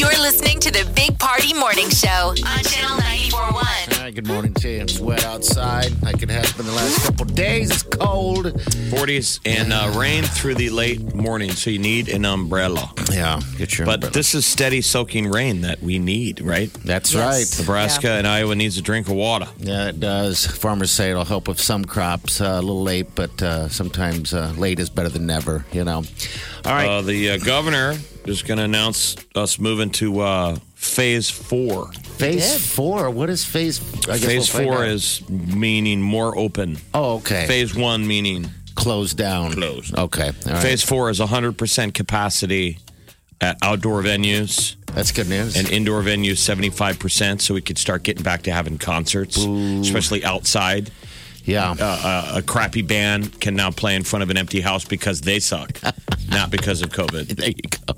You're listening to the Big Party Morning Show on Channel 941. Hi, good morning to you. It's wet outside, like it has been the last couple days. It's cold. 40s and uh, rain through the late morning, so you need an umbrella. Yeah, get your But umbrella. this is steady soaking rain that we need, right? That's Yes. right. Nebraska and Iowa needs a drink of water. Yeah, it does. Farmers say it'll help with some crops. Uh, a little late, but uh, sometimes uh, late is better than never, you know. All right. Uh, the uh, governor is going to announce us moving to uh, phase four. phase four. What is phase? I guess phase we'll four out. is meaning more open. Oh, okay. Phase one meaning closed down. Closed. Okay. All right. phase four is 100% capacity at outdoor venues That's good news. and indoor venues 75%, so we could start getting back to having concerts, especially outside. Yeah. uh, a crappy band can now play in front of an empty house because they suck, not because of COVID. there you go.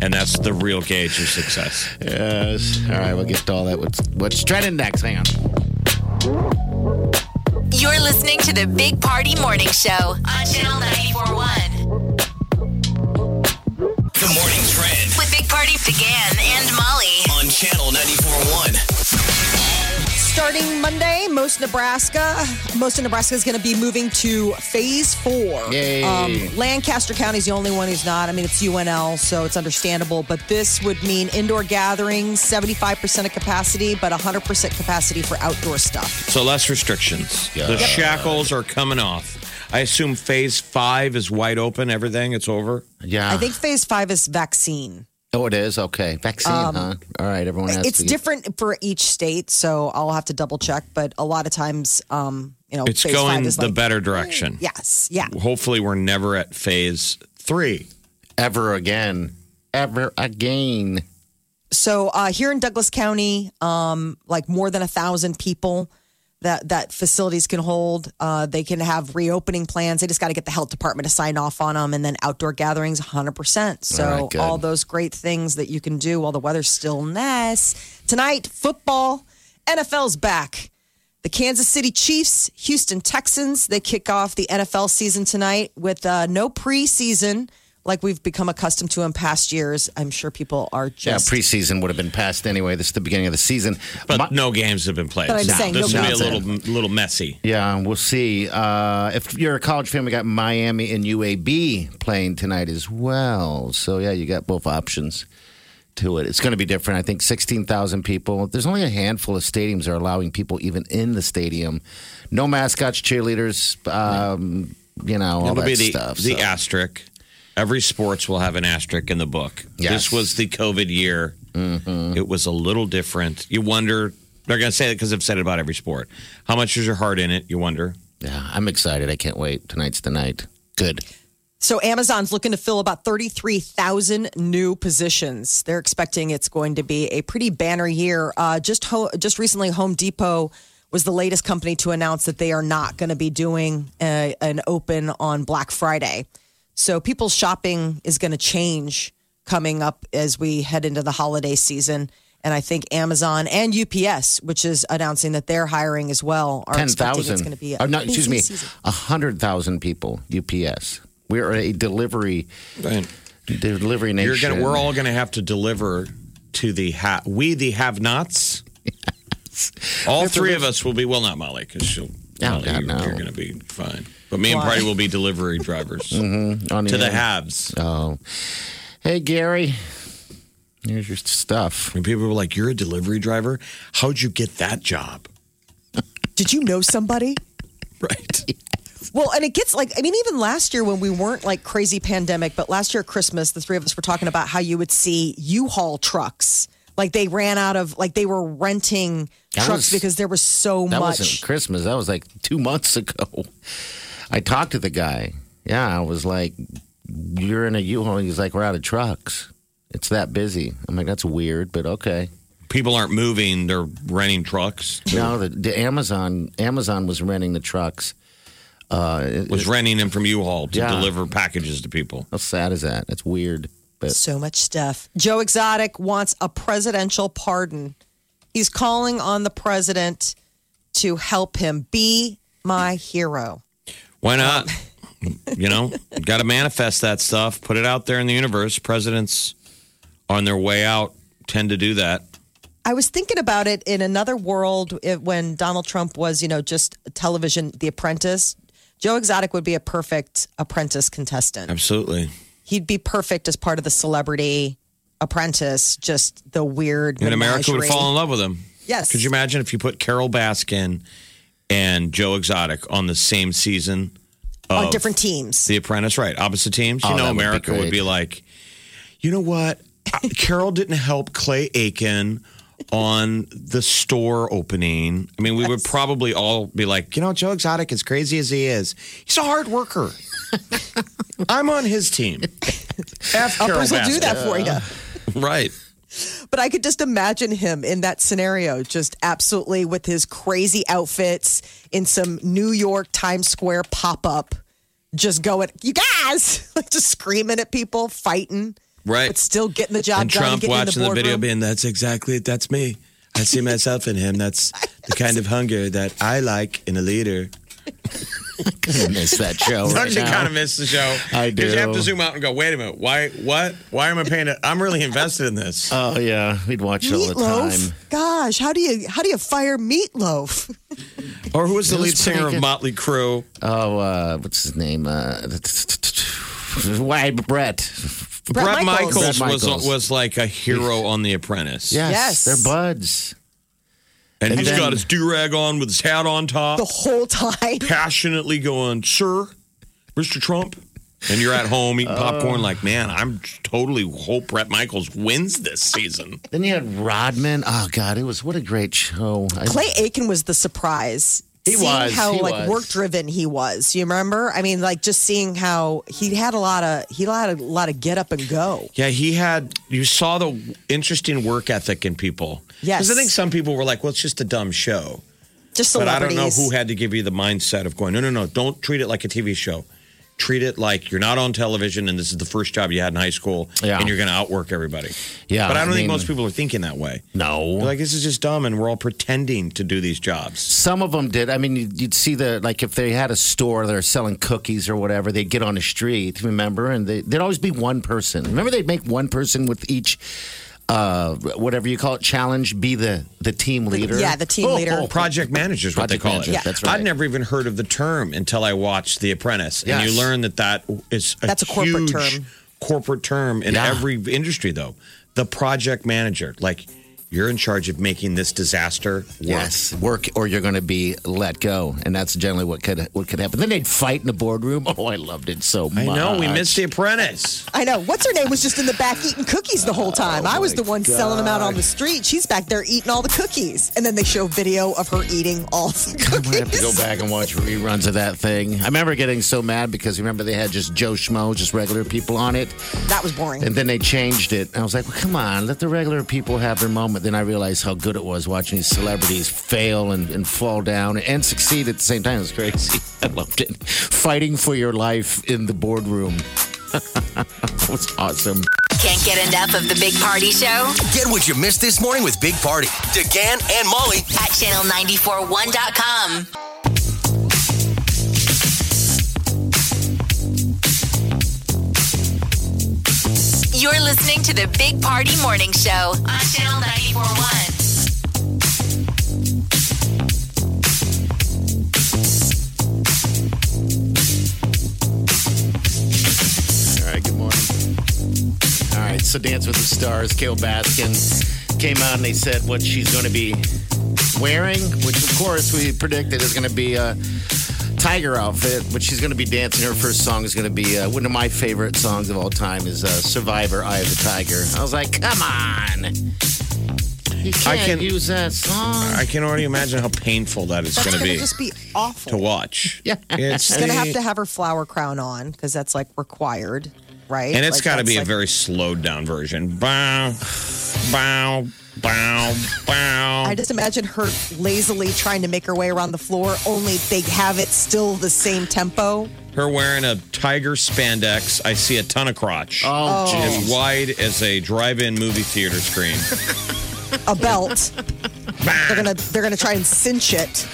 And that's the real gauge of success. Yes. All right. We'll get to all that. What's, what's trending next? Hang on. You're listening to the Big Party Morning Show on Channel 941. The morning trend With Big Party DeGan and Molly. on channel 94.1. Starting Monday, most Nebraska, most of Nebraska is going to be moving to phase four. Um, Lancaster County is the only one who's not. I mean, it's UNL, so it's understandable. But this would mean indoor gatherings, 75% of capacity, but 100% capacity for outdoor stuff. So less restrictions. Yeah. The shackles are coming off. I assume phase five is wide open. Everything, it's over. Yeah. I think phase five is vaccine. Oh, it is? Okay. Vaccine, huh? All right. Everyone has It's to different for each state, so I'll have to double check. But a lot of times, um, you know, It's phase going five is the like, better direction. Yes, yeah. Hopefully, we're never at phase three. ever again. Ever again. So uh, here in Douglas County, um, like more than a thousand people that that facilities can hold. Uh, they can have reopening plans. They just got to get the health department to sign off on them, and then outdoor gatherings, hundred percent. So All all, right, good. those great things that you can do while the weather's still nice. Tonight, football, NFL's back. The Kansas City Chiefs, Houston Texans, they kick off the NFL season tonight with uh, no preseason like we've become accustomed to in past years. I'm sure people are just. Yeah, preseason would have been passed anyway. This is the beginning of the season. But My- no games have been played. But I'm So saying this no will be a little, little messy. yeah, we'll see. Uh, if you're a college fan, we got Miami and UAB playing tonight as well. So, yeah, you got both options to it. It's going to be different. I think 16,000 people. There's only a handful of stadiums that are allowing people even in the stadium. No mascots, cheerleaders, um, you know, all It'll that be the, stuff. the so. asterisk. Every sports will have an asterisk in the book. Yes. This was the COVID year. It was a little different. You wonder, they're going to say it because I've said it about every sport. How much is your heart in it? You wonder. Yeah, I'm excited. I can't wait. Tonight's the night. Good. So Amazon's looking to fill about 33,000 new positions. They're expecting it's going to be a pretty banner year. Uh, just ho- just recently, Home Depot was the latest company to announce that they are not going to be doing a, an open on Black Friday. So people's shopping is going to change coming up as we head into the holiday season. And I think Amazon and UPS, which is announcing that they're hiring as well, are Ten expecting it's going to be a Oh, no, excuse me. A hundred thousand people. UPS. We're a delivery delivery nation. You're gonna, we're all going to have to deliver to the ha- we the have-nots. All have three of us will be well, not Molly because she'll. Oh, Molly, God, you, no. You're going to be fine, but me and Why? Party will be delivery drivers mm-hmm. on to the end. haves. Oh, hey Gary, here's your stuff. When people were like, "You're a delivery driver? How'd you get that job?" Did you know somebody? Right. Well, and it gets like, I mean, even last year when we weren't like crazy pandemic, but last year at Christmas, the three of us were talking about how you would see U Haul trucks Like they ran out of like they were renting That trucks was- because there was so That much. wasn't Christmas. That was like two months ago. I talked to the guy. Yeah, I was like, "You're in a U-Haul." He's like, "We're out of trucks. It's that busy." I'm like, "That's weird, but okay." People aren't moving; they're renting trucks. No, the, the Amazon Amazon was renting the trucks. Uh, it- Was renting them from U-Haul to Yeah. deliver packages to people. how sad is that? That's weird. But So much stuff. Joe Exotic wants a presidential pardon. He's calling on the president to help him be my hero. Why not? you know, got to manifest that stuff, put it out there in the universe. Presidents on their way out tend to do that. I was thinking about it in another world it, when Donald Trump was, you know, just television, The Apprentice. Joe Exotic would be a perfect apprentice contestant. Absolutely. He'd be perfect as part of the celebrity apprentice, just the weird. And America would fall in love with him. Yes. Could you imagine if you put Carole Baskin and Joe Exotic on the same season on different teams. The Apprentice, right? Opposite teams. You Oh, know, that would be America would great. be like, you know what? Carole didn't help Clay Aiken on the store opening. I mean, we would probably all be like, you know, Joe Exotic, as crazy as he is, he's a hard worker. I'm on his team. F Carole Uppers will do Baskin. that for you. Right. But I could just imagine him in that scenario, just absolutely with his crazy outfits in some New York Times Square pop up, just going, you guys, like just screaming at people, fighting, Right. but still getting the job and done. Trump watching the, the, video being, that's exactly, that's me. I see myself in him. That's the kind of hunger that I like in a leader. I miss that show Don't right you now. kind of miss the show? I Because you have to zoom out and go, wait a minute, why, what, why am I paying it? I'm really invested in this. Oh yeah, we'd watch it all the time. Gosh, how do you how do you fire Meatloaf? or who was the was lead singer pretty of. Motley Crue? Oh, uh, what's his name? Uh, why Bret? Bret Bret Michaels. Michaels, was was like a hero on The Apprentice. Yes, Yes. they're buds. And, And he's then- got his do rag on with his hat on top, The whole time. passionately going, Sir, Mr. Trump. And you're at home eating uh. popcorn, like, man, I'm totally hope Bret Michaels wins this season. Then you had Rodman. Oh God, it was what a great show. I, Clay Aiken was the surprise. He seeing was, how he like was. work driven he was. You remember? I mean, like just seeing how he had a lot of he had a lot of get up and go. Yeah, he had. You saw the interesting work ethic in people. Yes. because I think some people were like, "Well, it's just a dumb show," Just but I don't know who had to give you the mindset of going, "No, no, no, don't treat it like a TV show. Treat it like you're not on television, and this is the first job you had in high school, Yeah. and you're going to outwork everybody." Yeah, but I don't I think mean- most people are thinking that way. no. They're like, "This is just dumb," and we're all pretending to do these jobs. Some of them did. I mean, you'd see the like if they had a store they're selling cookies or whatever, they'd get on the street, remember, and they, there'd always be one person. Remember, they'd make one person with each, uh, whatever you call it, challenge, be the the team leader. yeah, the team leader. Project managers, what Project they call manager, it. Yeah. that's right. I'd never even heard of the term until I watched The Apprentice, and you learn that that is a That's a corporate huge term. Corporate term in Yeah. every industry, though. The project manager, like you're in charge of making this disaster work. Yes, work or you're going to be let go, and that's generally what could what could happen. Then they'd fight in the boardroom. Oh, I loved it so much. I know we missed The Apprentice. I know. What's her name was just in the back eating cookies the whole time. Oh I was the one selling them out on the street. She's back there eating all the cookies. And then they show video of her eating all the I cookies. might have to go back and watch reruns of that thing. I remember getting so mad because remember they had just Joe Schmo, just regular people on it, That was boring. and then they changed it. And I was like, well, come on, let the regular people have their moment. Then I realized how good it was watching these celebrities fail and, and fall down and succeed at the same time. It was crazy. I loved it. Fighting for your life in the boardroom. that was awesome. Can't get enough of the Big Party Show Get what you missed this morning with Big Party, DeGan and Molly at channel941.com. You're listening to the Big Party Morning Show on channel 941. All right, good morning. All right, so Dance with the Stars, Carole Baskin came out and they said what she's going to be wearing, which of course we predicted is going to be a tiger outfit, but she's going to be dancing. Her first song is going to be uh, one of my favorite songs of all time is uh, Survivor, Eye of the Tiger. I was like, come on. You I can't can- use that song. I can already imagine how painful that is going to be just be awful. to watch. Yeah. It's She's gonna have to have her flower crown on because that's like required, right? And it's Like, got to that's be a very slowed down version. Bow, bow, bow, bow. I just imagine her lazily trying to make her way around the floor. Only they have it still the same tempo. Her wearing a tiger spandex. I see a ton of crotch. oh, oh. As wide as a drive-in movie theater screen. A belt. they're gonna they're gonna try and cinch it.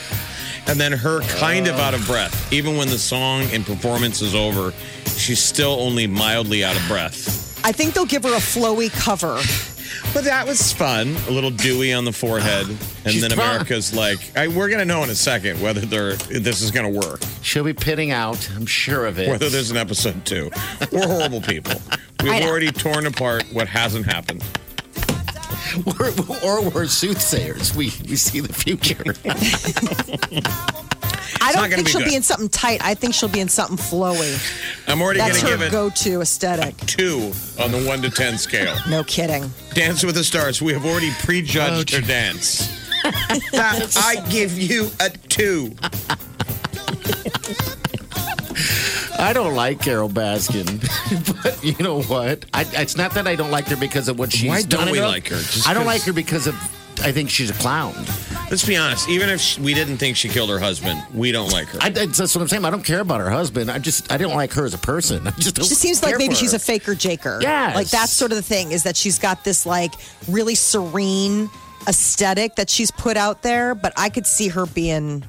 And then her kind of out of breath. Even when the song and performance is over, she's still only mildly out of breath. I think they'll give her a flowy cover. But that was fun. A little dewy on the forehead. And She's then fun. America's like, I, we're going to know in a second whether they're, this is going to work, She'll be pitting out. I'm sure of it. whether there's an episode two. We're horrible people. We've know. already torn apart what hasn't happened. We're, or we're soothsayers. We we see the future. I don't think be she'll good. be in something tight. I think she'll be in something flowy. I'm already going That's to her give it go-to aesthetic. two on the one to 10 scale. No kidding. Dance with the Stars. We have already prejudged her dance. That- uh, I give you a two. I don't like Carole Baskin, but you know what? I, it's not that I don't like her because of what she's Why done. don't we enough. like her? Just I don't 'cause- like her because of. I think she's a clown. Let's be honest. Even if sh- we didn't think she killed her husband, we don't like her. I, that's what I'm saying. I don't care about her husband. I just I don't like her as a person. I just don't She seems like maybe she's her. a faker jaker. Yes. Like that's sort of the thing is that she's got this like really serene aesthetic that she's put out there, but I could see her being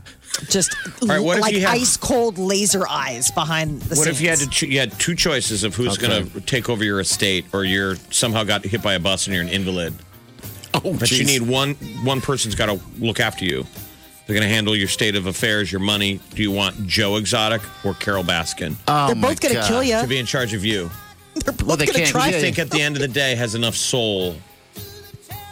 just right, what if like you have- ice cold laser eyes behind the What scenes. if you had to? Cho- you had two choices of who's Okay. going to take over your estate, or you're somehow got hit by a bus and you're an invalid. Oh, But you need one. One person's got to look after you. They're going to handle your state of affairs, your money. Do you want Joe Exotic or Carole Baskin Oh, They're both going to God. kill you. to be in charge of you? They're both Well, they going to try. I yeah, think at the end of the day has enough soul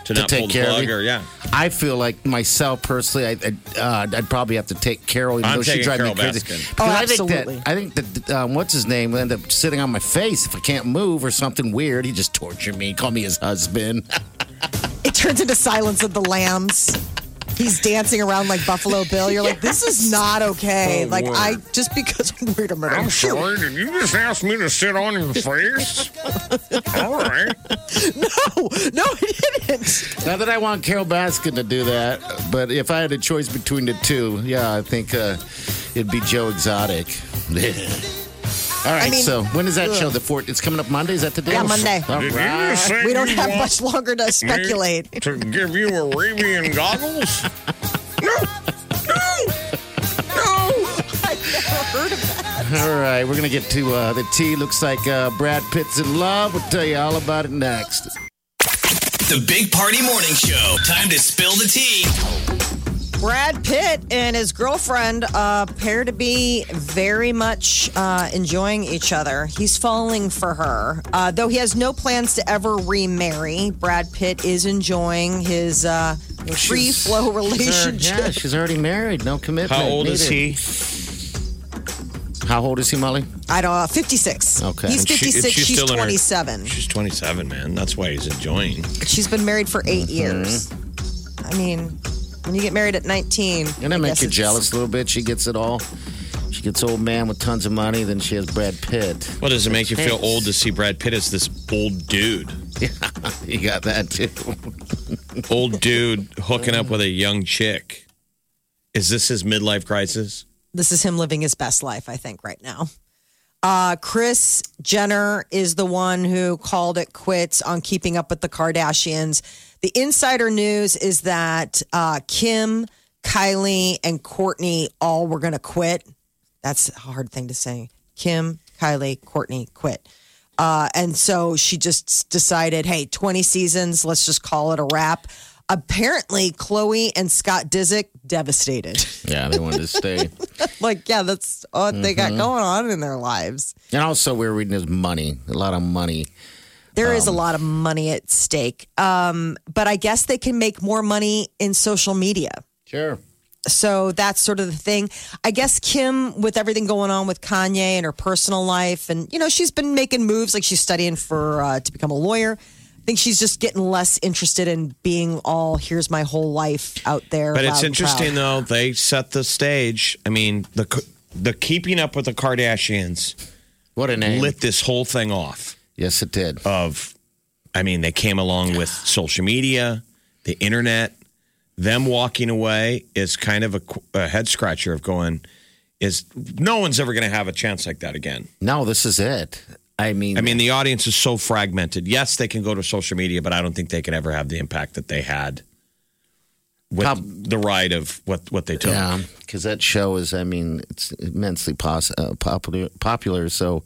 to, not take pull the care of plug. you? Or yeah, I feel like myself personally, I, I, uh, I'd probably have to take Carole, even I'm though she drives me crazy. Baskin. Because Oh, I think that I think that um, what's his name will end up sitting on my face if I can't move or something weird. He just torture me, call me his husband. It turns into Silence of the Lambs. He's dancing around like Buffalo Bill. You're like, this is not okay. Oh, like word. I just because wait I'm sorry. Did you just ask me to sit on your face? All right. No, no, I didn't. Not that I want Carole Baskin to do that, but if I had a choice between the two, yeah, I think uh, it'd be Joe Exotic. All right, mean, so when is that ugh. show? The fourth? It's coming up Monday. Is that today? Yeah, Monday. All Did you right. say We don't you have want much longer to me speculate. to give you Arabian goggles? No, no, no. I never heard of that. All right, we're gonna get to uh, the tea. Looks like uh, Brad Pitt's in love. We'll tell you all about it next. The Big Party Morning Show. Time to spill the tea. Brad Pitt and his girlfriend uh, appear to be very much uh, enjoying each other. He's falling for her. Uh, though he has no plans to ever remarry, Brad Pitt is enjoying his uh, free flow She's already- relationship. Yeah, she's already married. No commitment. How old is he? How old is he, Molly? I don't know, 56. Okay. He's And she- 56, she's she's still in her- 27. She's 27, man. That's why he's enjoying. She's been married for 8 Mm-hmm. years. I mean, when you get married at 19. And I that make you jealous a little bit. She gets it all. She gets old man with tons of money. Then she has Brad Pitt. Well, does it make you feel old to see Brad Pitt as this old dude? Yeah, You got that too. Old dude hooking up with a young chick. Is this his midlife crisis? this is him living his best life, I think, right now. Uh, Kris Jenner is the one who called it quits on keeping up with the Kardashians. The insider news is that uh, Kim, Kylie, and Kourtney all were going to quit. That's a hard thing to say. Kim, Kylie, Kourtney quit. Uh, and so she just decided, hey, 20 seasons, let's just call it a wrap. Apparently, Khloé and Scott Disick devastated. Yeah, they wanted to stay. like, yeah, that's what they Mm-hmm. got going on in their lives. And also, we were reading his money. A lot of money. There is Um, a lot of money at stake. Um, but I guess they can make more money in social media. Sure. So that's sort of the thing. I guess Kim, with everything going on with Kanye and her personal life, and you know, she's been making moves like she's studying for uh, to become a lawyer. I think she's just getting less interested in being all here's my whole life out there. But it's interesting proud. though. They set the stage. I mean, the the keeping up with the Kardashians What a name. lit this whole thing off. Yes, it did. Of, I mean, they came along with social media, the internet. Them walking away is kind of a, a head scratcher of going. Is no one's ever going to have a chance like that again. No, this is it. I mean, I mean, the audience is so fragmented. Yes, they can go to social media, but I don't think they can ever have the impact that they had with Prob- the ride of what what they took. yeah, because that show is, I mean, it's immensely pos- uh, popular. Popular. So,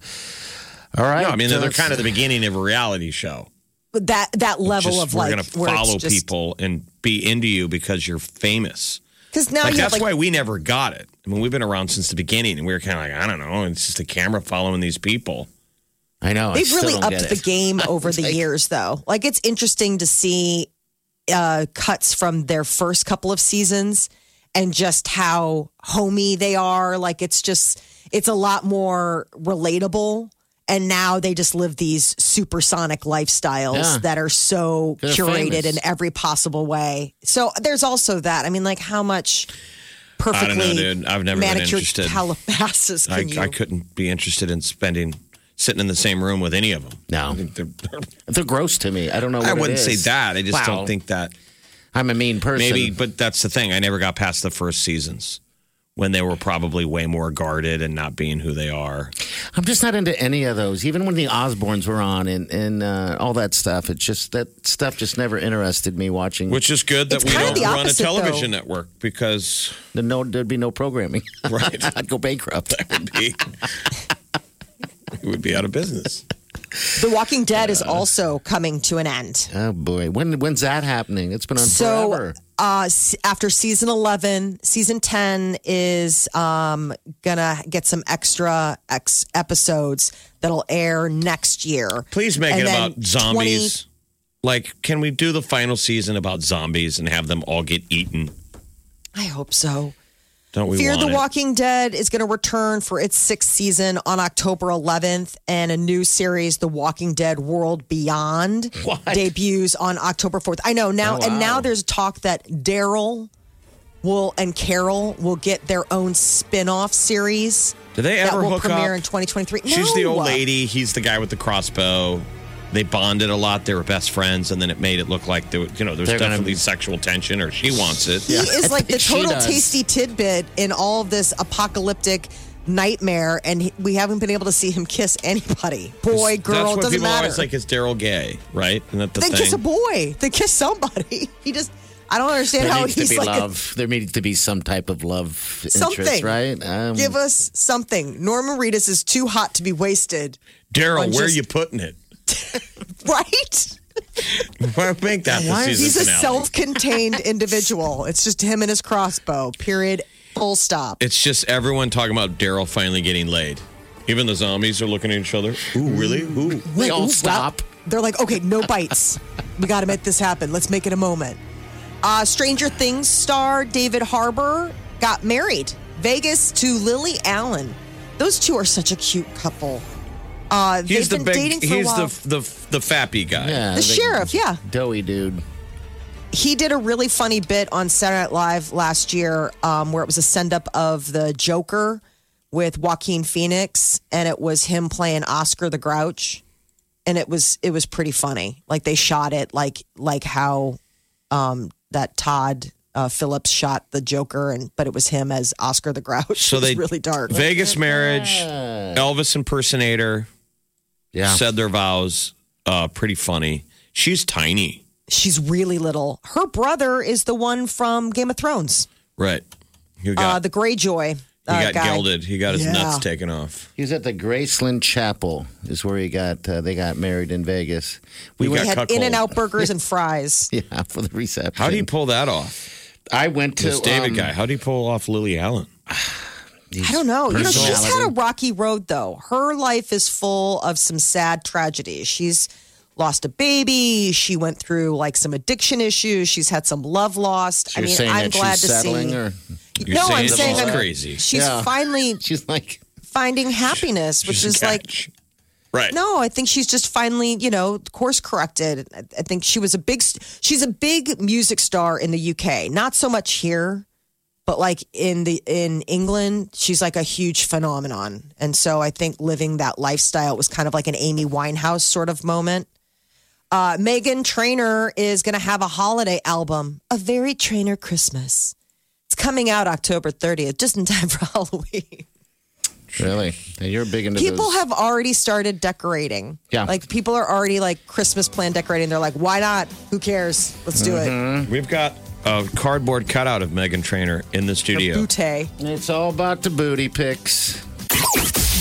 all right. No, I mean, so they're kind of the beginning of a reality show. But that that level Just, of we're like going to follow just- people and be into you because you're famous. Because now Like that's like why we never got it. I mean, we've been around since the beginning, and we were kind of like, I don't know, it's just a camera following these people. I know. They've still really upped the game over the years, though. Like it's interesting to see uh, cuts from their first couple of seasons and just how homey they are. Like it's just it's a lot more relatable. And now they just live these supersonic lifestyles Yeah. that are so They're curated famous. in every possible way. So there's also that. I mean, like how much don't know, perfectly dude. I've never been manicured interested. Calabasas I, you? I couldn't be interested in spending sitting in the same room with any of them. No. I think they're, they're- They're gross to me. I don't know. What I wouldn't say that. I just Wow. don't think that. I'm a mean person. Maybe, but that's the thing. I never got past the first seasons when they were probably way more guarded and not being who they are. I'm just not into any of those. Even when the Osbournes were on and and uh, all that stuff, it's just that stuff just never interested me. Watching, Which is good that It's we kind don't of run opposite, a television though. network because the no, there'd be no programming. Right. I'd go bankrupt. that would be we would be out of business. The Walking Dead is also coming to an end. Oh boy, when when's that happening? It's been on So, forever. uh, after season 11, season 10 is um, gonna get some extra ex- episodes that'll air next year. Please make And it about zombies. Like, can we do the final season about zombies and have them all get eaten? I hope so. Don't we Fear the it? Walking Dead is going to return for its sixth season on October 11th, and a new series, The Walking Dead World Beyond, What? debuts on October 4th. I know now, Oh, and now wow. there's talk that Daryl will and Carol will get their own spin-off series Do they that ever will hook premiere up? in 2023. She's the old lady. He's the guy with the crossbow. They bonded a lot. They were best friends, and then it made it look like there, you know, there's They're gonna- definitely sexual tension, or she wants it. He is like the total tasty tidbit in all of this apocalyptic nightmare, and he, we haven't been able to see him kiss anybody. Boy, girl, That's what doesn't people matter. always like. Is Daryl gay? Right? Isn't that the Then thing? kiss a boy. Then kiss somebody. He just. I don't understand There how needs to he's be like. a- love. there needs to be some type of love interest, right? Um, Give us something. Norman Reedus is too hot to be wasted, Daryl, on where are you putting it? right? Why make that the season He's a self-contained individual. It's just him and his crossbow. Period. Full stop. It's just everyone talking about Daryl finally getting laid. Even the zombies are looking at each other. Ooh, really? Ooh. They all Ooh, stop. wow. They're like, okay, no bites. we got to make this happen. Let's make it a moment. Uh, Stranger Things star David Harbour got married. Vegas to Lily Allen. Those two are such a cute couple. Uh, He's they've the been big. dating for a He's while. the the the fappy guy. Yeah, The sheriff, yeah. doughy dude. he did a really funny bit on Saturday Night Live last year um, where it was a send up of the Joker with Joaquin Phoenix, and it was him playing Oscar the Grouch, and it was it was pretty funny. Like they shot it like like how um, that Todd uh, Phillips shot the Joker, and but it was him as Oscar the Grouch. So it was they really dark. Vegas marriage, Elvis impersonator Yeah. said their vows. Uh, pretty funny. She's tiny, She's really little. Her brother is the one from Game of Thrones, right? You uh, got the Greyjoy. he uh, got guy. gelded. He got his Yeah. nuts taken off. He was at the Graceland Chapel. Is where he got. Uh, they got married in Vegas. We We got had cuckold. In and Out burgers and fries. yeah for the reception. How do you pull that off? I went to This David um, guy. How do you pull off Lily Allen? I don't know. You know, she's had a rocky road though. Her life is full of some sad tragedies. She's lost a baby. She went through like some addiction issues. She's had some love lost. You're I mean, I'm glad to see. or You're no, saying I'm saying she's I'm crazy. She's Yeah. finally she's like finding happiness, which is like. Right. No, I think she's just finally, you know, course corrected. I I think she was a big, she's a big music star in the UK. Not so much here, but like in the in England, she's like a huge phenomenon. And so I think living that lifestyle was kind of like an Amy Winehouse sort of moment. Uh, Meghan Trainor is going to have a holiday album, A Very Trainor Christmas. It's coming out October 30th, just in time for Halloween. Really? And you're big into People those. have already started decorating. Yeah. Like people are already like Christmas plan decorating. They're like, why not? Who cares? Let's do it. We've got a cardboard cutout of Meghan Trainor in the studio. Booty. It's all about the booty pics.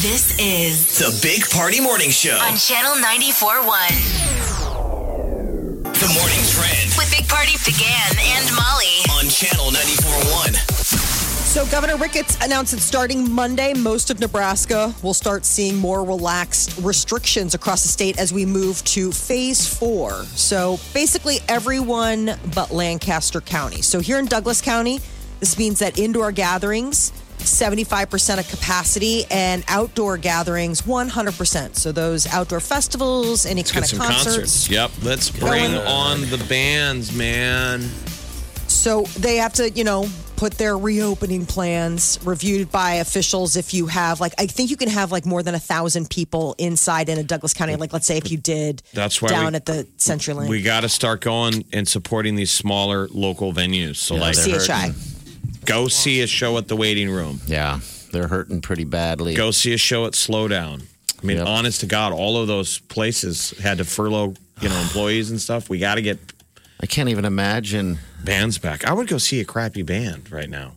This is The Big Party Morning Show. on Channel 94.1 The morning trend with Big Party DeGan and Molly. on Channel 94.1. So Governor Ricketts announced that starting Monday, most of Nebraska will start seeing more relaxed restrictions across the state as we move to phase four. So basically everyone but Lancaster County. So here in Douglas County, this means that indoor gatherings 75% of capacity and outdoor gatherings 100%. So those outdoor festivals, any Let's kind of some concerts. concerts. Yep. Let's bring on the bands, man. So they have to, you know, put their reopening plans reviewed by officials. If you have, like, I think you can have like more than a thousand people inside in a Douglas County. Like, let's say if you did That's why down we- at the CenturyLink, We got to start going and supporting these smaller local venues. So, like, they're CHI. go see a show at the waiting room. Yeah, they're hurting pretty badly. Go see a show at Slowdown. I mean, Yep. honest to God, all of those places had to furlough, you know, employees and stuff. We got to get I can't even imagine. bands back. I would go see a crappy band right now.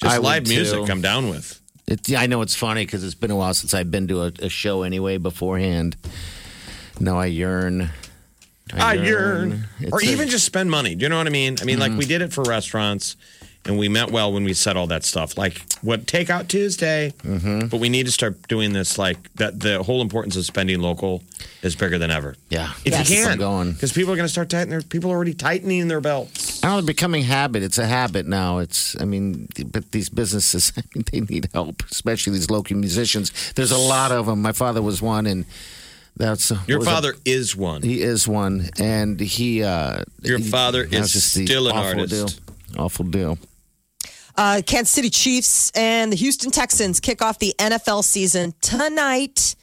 Just I live music. I'm down with. It, yeah, I know it's funny because it's been a while since I've been to a, a show anyway beforehand. Now I yearn. I yearn. It's Or a- even just spend money. Do you know what I mean? I mean, like mm-hmm. we did it for restaurants and we meant well when we said all that stuff. Like what Takeout Tuesday. Mm-hmm. But we need to start doing this like that the whole importance of spending local is bigger than ever. Yeah, If Yes. you can. Because people are going to start tightening their people are already tightening their belts. now know, becoming habit. It's a habit now. It's, I mean, but these businesses, I mean, they need help, especially these local musicians. There's a lot of them. My father was one, and that's Your father is one. He is one, and he. uh Your he- father is still an awful artist. Deal. Awful deal. Uh, Kansas City Chiefs and the Houston Texans kick off the NFL season tonight.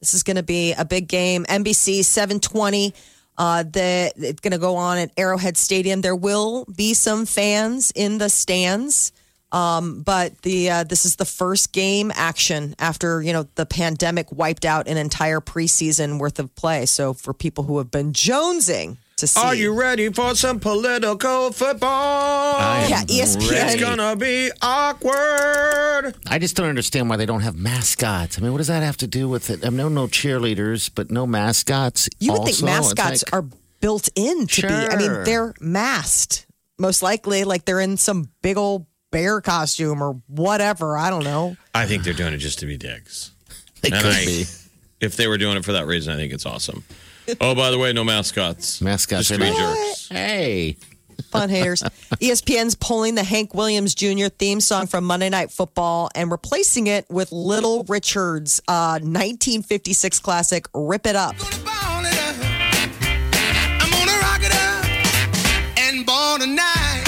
This is going to be a big game. NBC 720. Uh, the, it's going to go on at Arrowhead Stadium. There will be some fans in the stands. Um, but the uh, this is the first game action after you know the pandemic wiped out an entire preseason worth of play. So for people who have been jonesing to see, Are you ready for some political football? I yeah, am ESPN. It's gonna be awkward. I just don't understand why they don't have mascots. I mean, what does that have to do with it? I mean, no, no cheerleaders, but no mascots. You would also. think mascots like- are built in to be. I mean, they're masked most likely, like they're in some big old bear costume or whatever. I don't know. I think they're doing it just to be dicks. They And could I- be. If they were doing it for that reason, I think it's awesome. Oh, by the way, no mascots. Mascots Just are three jerks. Hey, Fun haters. ESPN's pulling the Hank Williams Jr. theme song from Monday Night Football and replacing it with Little Richard's uh, 1956 classic "Rip It Up." Ball it up. I'm gonna rock it up and ball tonight.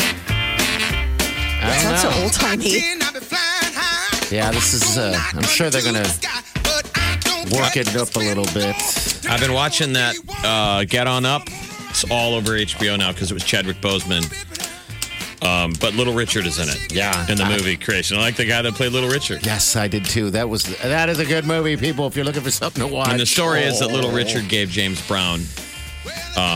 That's know. so old timey. Then I'll be flying high. Yeah, this is. Uh, I'm sure they're gonna work it up a little bit. I've been watching that uh, Get On Up. It's all over HBO now because it was Chadwick Boseman. Um, but Little Richard is in it. Yeah. In the movie creation. I like the guy that played Little Richard. Yes, I did too. That was that is a good movie, people. If you're looking for something to watch, And the story is that Little Oh. Richard gave James Brown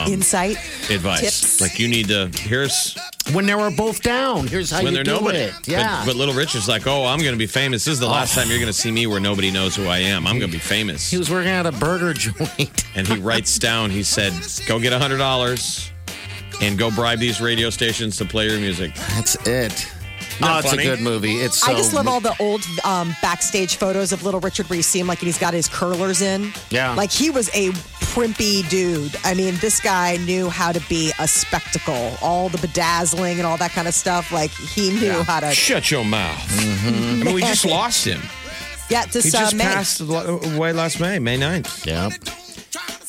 Insight. advice. Tips. Like, you need to, here's when they were both down. Here's how when you they're do nobody. it. But- Yeah, But, Little Richard's like, oh, I'm going to be famous. This is the last time you're going to see me where nobody knows who I am. I'm going to be famous. he was working at a burger joint. and he writes down, he said, go get a $100 and go bribe these radio stations to play your music. That's it. Not oh, it's funny? a good movie. It's so I just love all the old um, backstage photos of Little Richard where you see him like he's got his curlers in. Yeah. Like he was a primpy dude. I mean, this guy knew how to be a spectacle. All the bedazzling and all that kind of stuff. Like he knew how to. Shut your mouth. I mean, we just lost him. Yeah, this He just uh, May. passed away last May, May 9th. Yep.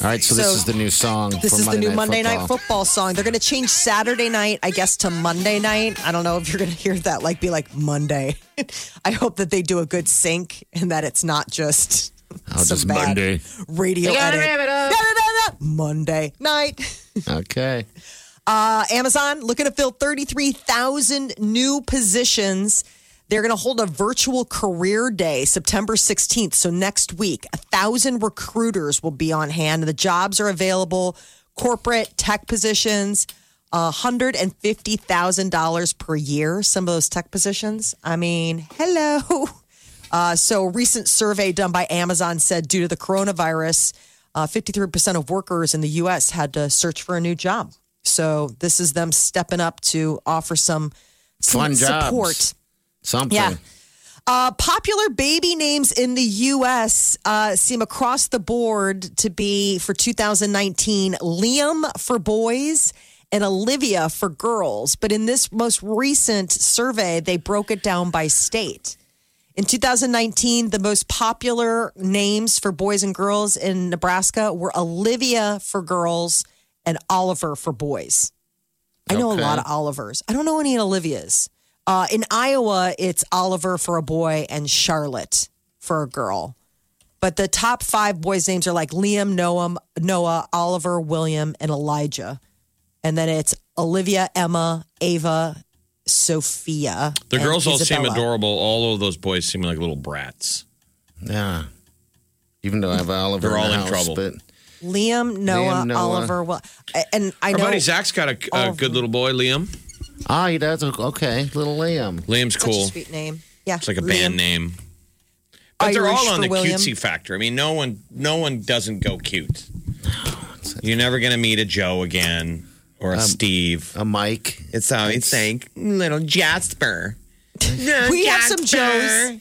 All right, so, this is the new song. This for is the new Monday Football. Night Football song. They're going to change Saturday night, I guess, to Monday night. I don't know if you're going to hear that, like, be like Monday. I hope that they do a good sync and that it's not just Oh, some just bad Monday. radio gotta edit. wrap it up. Da-da-da-da. Monday night. Okay. Uh, Amazon looking to fill 33,000 new positions. They're going to hold a virtual career day September 16th. So next week, a thousand recruiters will be on hand. The jobs are available corporate tech positions, $150,000 per year. Some of those tech positions. I mean, hello. Uh, so, a recent survey done by Amazon said due to the coronavirus, uh, 53% of workers in the U.S. had to search for a new job. So, this is them stepping up to offer some, some Fun jobs. support. Something. Yeah. Uh, popular baby names in the U.S. Uh, seem across the board to be for 2019 Liam for boys and Olivia for girls. But in this most recent survey, they broke it down by state. In 2019, the most popular names for boys and girls in Nebraska were Olivia for girls and Oliver for boys. I know Okay. a lot of Olivers. I don't know any Olivias. Uh, in Iowa, it's Oliver for a boy and Charlotte for a girl. But the top five boys' names are like Liam, Noah, Noah, Oliver, William, and Elijah. And then it's Olivia, Emma, Ava, Sophia. The girls all seem adorable. All of those boys seem like little brats. Yeah. Even though I have Oliver They're in all the in house, trouble. But Liam, Noah, Liam, Noah. Oliver. Well, and I Our know buddy Zach's got a, a good little boy, Liam. ah, he does. Okay, little Liam. Liam's such cool. a sweet name. Yeah, It's like a Liam. band name. But they're all on the William. cutesy factor. I mean, no one, no one doesn't go cute. You're never gonna meet a Joe again or a Steve. A Mike. It's how it's like little Jasper. We have some Joes.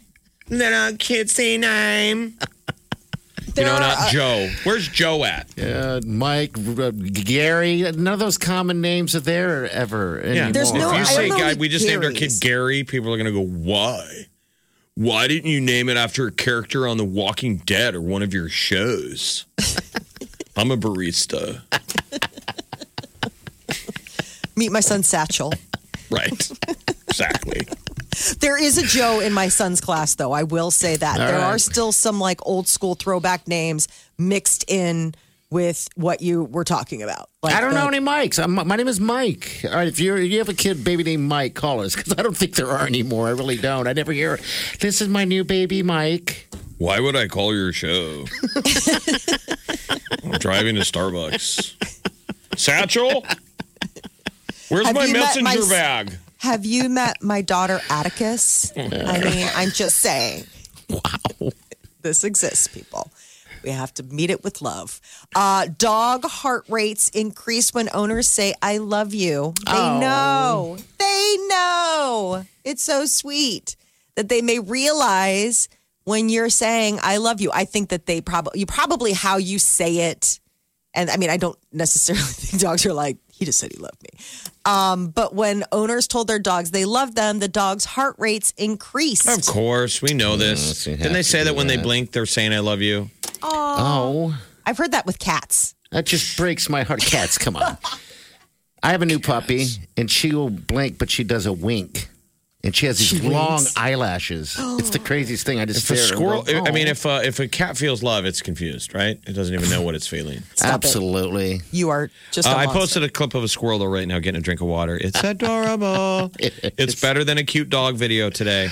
Little cutesy name. You know, not uh, Joe. Where's Joe at? Uh, Mike, uh, Gary, none of those common names are there ever anymore. There's no- If you I say don't know guy, any we just named our kid Garys. Gary, people are gonna go, why? Why didn't you name it after a character on The Walking Dead or one of your shows? I'm a barista. Meet my son Satchel. Right. exactly. There is a Joe in my son's class, though. I will say that All there right. are still some like old school throwback names mixed in with what you were talking about. Like I don't the- know any Mikes. I'm, my name is Mike. All right, if you you have a kid, baby named Mike, call us because I don't think there are anymore. I really don't. I never hear. This is my new baby, Mike. Why would I call your show? I'm driving to Starbucks. Satchel? Where's Have my you met messenger my- bag? Have you met my daughter Atticus? I mean, I'm just saying. Wow. This exists, people. We have to meet it with love. Uh, dog heart rates increase when owners say, I love you. They Oh. know. They know. It's so sweet that they may realize when you're saying, I love you. I think that they probably, you probably how you say it. And I mean, I don't necessarily think dogs are like, he just said he loved me. Um, but when owners told their dogs they loved them, the dog's heart rates increased. Of course, we know this. Yes, you have Didn't they to say do that when they that. blink, they're saying "I love you"? Oh, I've heard that with cats. that just breaks my heart. Cats, come on. I have a new puppy, and she will blink, but she does a wink. And she has these She long winks. eyelashes. It's the craziest thing. I just If a stare at squirrel, go, I mean, "Oh." if uh, if a cat feels love, it's confused, right? It doesn't even know what it's feeling. Stop it. absolutely. You are just. Uh, a I posted a clip of a squirrel though right now getting a drink of water. It's adorable. it's better than a cute dog video today.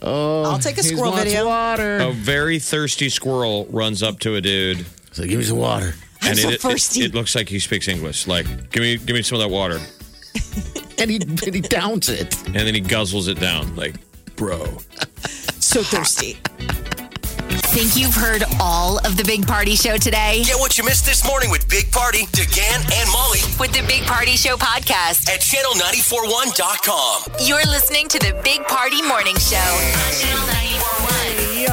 Oh, I'll take a squirrel wants video. Water. A very thirsty squirrel runs up to a dude, So give me some water. I'm so it, it, thirsty. it looks like he speaks English. Like, give me give me some of that water, And he, and he downs it. and then he guzzles it down. Like, bro. so thirsty. Think you've heard all of the Big Party Show today? Get what you missed this morning with Big Party, DeGan, and Molly With the Big Party Show podcast. at channel941.com. You're listening to the Big Party Morning Show on Channel 941. Yo.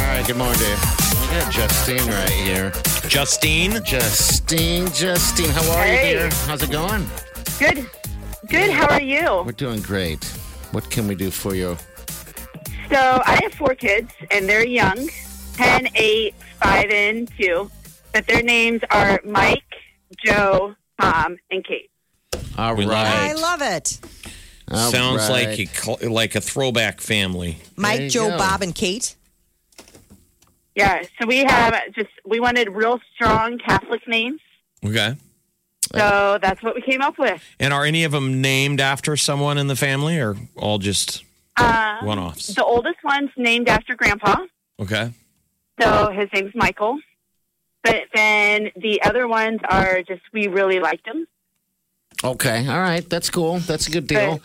All right, good morning, Dave. We got Justine right here. Justine, Justine, Justine, how are Hey. you, dear? How's it going? Good. Good. How are you? We're doing great. What can we do for you? So I have four kids, and they're young 10, 8, 5, and 2. But their names are Mike, Joe, Tom, and Kate. All right. Right. I love it. All Sounds right. like you cl- like a throwback family. Mike, you Joe, go. Bob, and Kate. Yeah, so we have just, we wanted real strong Catholic names. Okay. So that's what we came up with. And are any of them named after someone in the family, or all just Uh, one-offs? the oldest one's named after Grandpa. Okay. So his name's Michael. But then the other ones are just, we really liked them. Okay, all right, that's cool. That's a good deal.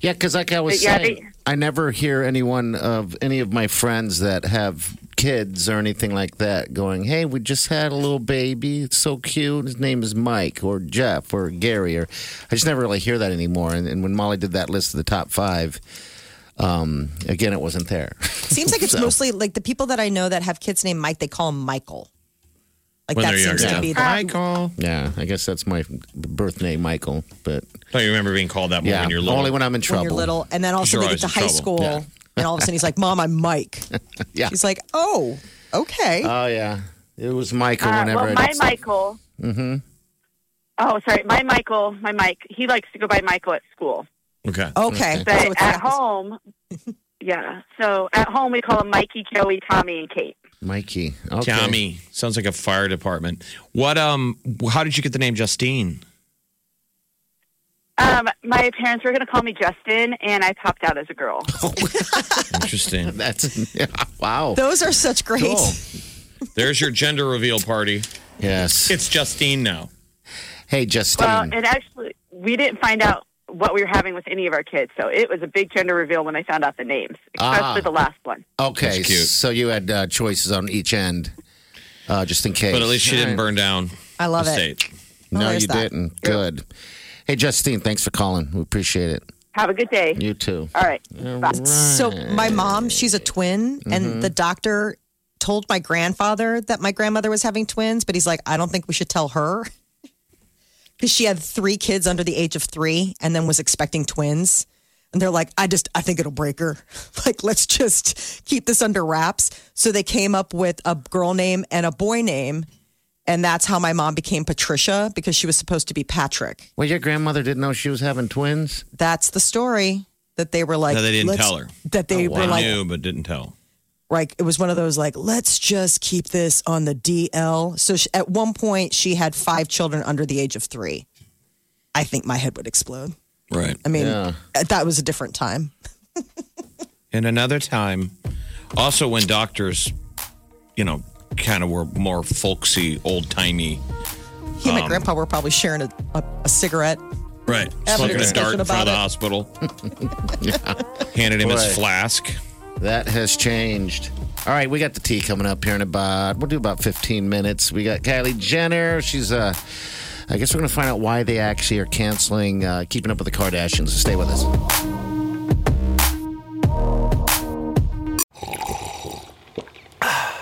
Yeah, because like I was But yeah, saying, they- I never hear anyone of any of my friends that have kids or anything like that going, "Hey, we just had a little baby. It's so cute. His name is Mike or Jeff or Gary." Or I just never really hear that anymore. And, and when Molly did that list of the top five, um, again, it wasn't there. Seems like it's So- mostly like the people that I know that have kids named Mike, they call him Michael. Like When that seems younger. to be the Michael. yeah, I guess that's my birth name, Michael. But Don't you remember being called that more yeah, when you're little? only when I'm in trouble. when you're little. And then also they get to high trouble. school and all of a sudden he's like, Mom, I'm Mike. Yeah. He's like, Oh, okay. Oh yeah, it was Michael. Uh, whenever well, I my did- Michael. Mm-hmm. Oh, sorry. My Michael, my Mike, he likes to go by Michael at school. okay. okay. But So at home, yeah. So at home, we call him Mikey, Joey, Tommy, and Kate. Mikey. Okay. Tommy sounds like a fire department. What? Um. How did you get the name Justine? Um, my parents were going to call me Justin, and I popped out as a girl. Interesting. That's yeah, wow. Those are such great. Cool. There's your gender reveal party. Yes. It's Justine now. Hey, Justine. Well, and actually, we didn't find out what we were having with any of our kids, so it was a big gender reveal when I found out the names, especially Ah. the last one. okay, That's cute. so you had uh, choices on each end, uh, just in case. But at least she didn't burn down I love the it. state. Oh, No, you that. didn't. Good. Hey, Justine, thanks for calling. We appreciate it. Have a good day. You too. All right. Bye. So my mom, she's a twin, Mm-hmm. and the doctor told my grandfather that my grandmother was having twins, but he's like, I don't think we should tell her. Because she had three kids under the age of three and then was expecting twins. And they're like, I just, I think it'll break her. Like, let's just keep this under wraps. So they came up with a girl name and a boy name. And that's how my mom became Patricia because she was supposed to be Patrick. Well, your grandmother didn't know she was having twins. That's the story that they were like, No, they didn't let's- tell her. That they Oh, were They like, knew but didn't tell. like it was one of those like let's just keep this on the DL. So she, at one point she had five children under the age of three. I think my head would explode. Right. I mean, Yeah. Uh, that was a different time. And another time, also when doctors, you know, kind of were more folksy, old timey. He and my Um, grandpa were probably sharing a, a, a cigarette. Right. Having Smoking a discussion dart in front of the about hospital. Handed him Boy. his flask. That has changed. All right, we got the tea coming up here in about, we'll do about 15 minutes. We got Kylie Jenner. She's, uh, I guess we're going to find out why they actually are canceling uh, Keeping Up with the Kardashians. So stay with us.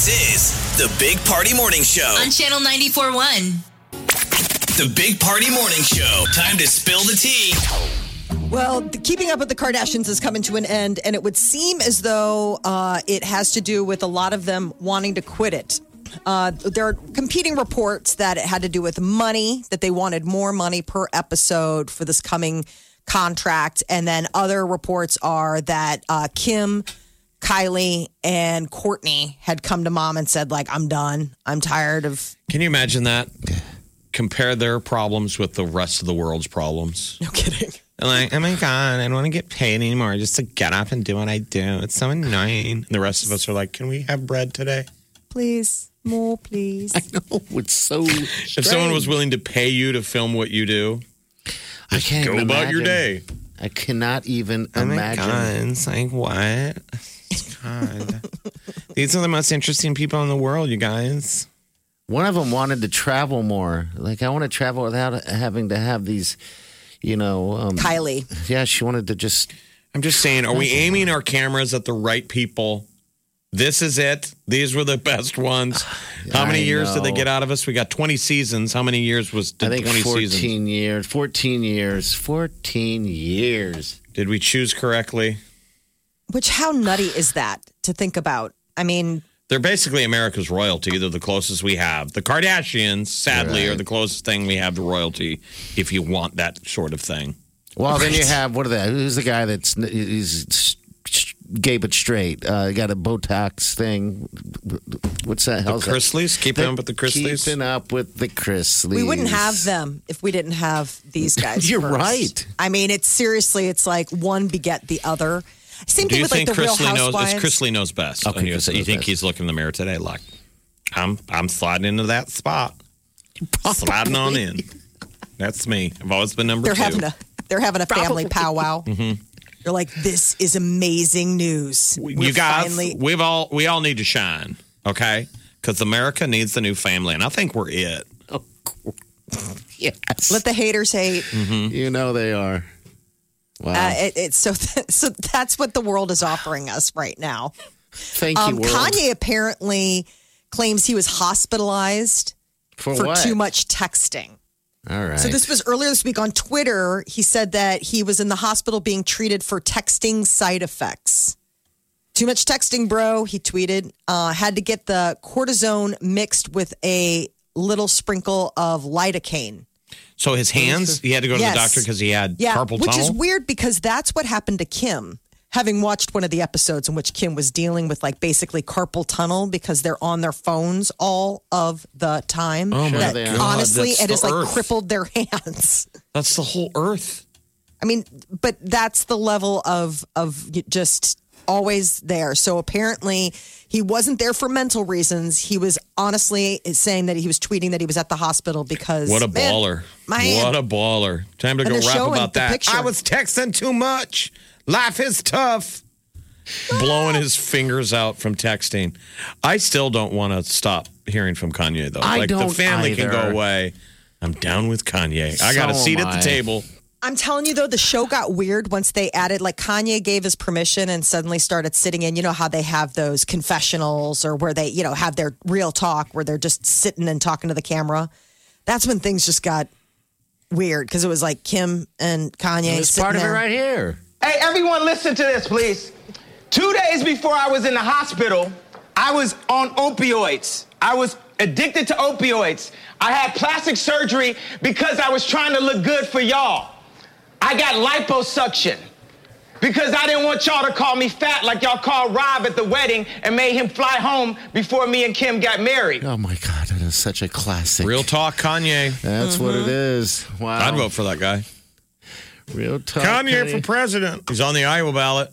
This is the Big Party Morning Show. On Channel 94.1. The Big Party Morning Show. Time to spill the tea. Well, the Keeping Up with the Kardashians is coming to an end, and it would seem as though uh, it has to do with a lot of them wanting to quit it. Uh, there are competing reports that it had to do with money, that they wanted more money per episode for this coming contract. And then other reports are that uh, Kim Kylie and Kourtney had come to mom and said, like, I'm done. I'm tired of Can you imagine that? Compare their problems with the rest of the world's problems. no kidding. They're like, oh my God, I don't want to get paid anymore just to get up and do what I do. It's so annoying. And the rest of us are like, can we have bread today? Please, more, please. I know it's so. If someone was willing to pay you to film what you do, I can't go even about your day. I cannot even Oh my imagine. God, it's like, what? God. These are the most interesting people in the world, you guys. One of them wanted to travel more. Like I want to travel without having to have these, you know. Um, Kylie. Yeah, she wanted to just. I'm just saying, are we aiming our cameras at the right people? This is it. These were the best ones. How many I years did they get out of us? We got 20 seasons. How many years was I think 20 fourteen seasons? years. Fourteen years. Fourteen years. Did we choose correctly? Which, how nutty is that to think about? I mean, They're basically America's royalty. They're the closest we have. The Kardashians, sadly, are the closest thing we have to royalty if you want that sort of thing. Well, then you have what are that? Who's the guy that's he's gay but straight? Uh, got a Botox thing. What's that? The How's that? Chrisleys? Keeping up with the Chrisleys? Keeping up with the Chrisleys. we wouldn't have them if we didn't have these guys. You're first. right. I mean, it's seriously, it's like one beget the other. Same Do thing you with like think the Real Chrisley knows? Housewives. Is Chrisley knows best? Okay, And you, Chrisley you knows think best. he's looking in the mirror today like, I'm I'm sliding into that spot, sliding on in. That's me. I've always been number they're two. having a they're having a family powwow. Mm-hmm. They're like, this is amazing news. you We're guys, finally we've all we all need to shine, okay? Because America needs the new family, and I think we're it. Yes. let the haters hate. You know they are. Wow. Uh, it, it's so so that's what the world is offering us right now. Thank you, Um, world. Kanye apparently claims he was hospitalized for, for too much texting. All right. So this was earlier this week on Twitter. He said that he was in the hospital being treated for texting side effects. Too much texting, bro. He tweeted. Uh, had to get the cortisone mixed with a little sprinkle of lidocaine. So his hands, he had to go to Yes. the doctor because he had Yeah, carpal which tunnel. is weird because that's what happened to Kim. Having watched one of the episodes in which Kim was dealing with like basically carpal tunnel because they're on their phones all of the time. Oh, my that God, honestly, that's it the has like earth. crippled their hands. That's the whole Earth. I mean, but that's the level of of just always there. So apparently, he wasn't there for mental reasons. He was honestly saying that he was tweeting that he was at the hospital because What a man, baller! man. What a baller! Time to And go rap about that. picture. I was texting too much. Life is tough. Blowing his fingers out from texting. I still don't want to stop hearing from Kanye though. I like the don't family can go away. I'm down with Kanye. I got a seat at the I. table. I'm telling you though, the show got weird once they added like Kanye gave his permission and suddenly started sitting in. You know how they have those confessionals or where they, you know, have their real talk where they're just sitting and talking to the camera. That's when things just got weird because it was like Kim and Kanye. It's part of it right here. Hey, everyone, listen to this, please. Two days before I was in the hospital, I was on opioids. I was addicted to opioids. I had plastic surgery because I was trying to look good for y'all. I got liposuction because I didn't want y'all to call me fat like y'all called Rob at the wedding and made him fly home before me and Kim got married. Oh my God, that is such a classic. Real talk, Kanye. That's what Mm-hmm. it is. Wow. I'd vote for that guy. Real talk. Kanye Kanye. for president. He's on the Iowa ballot.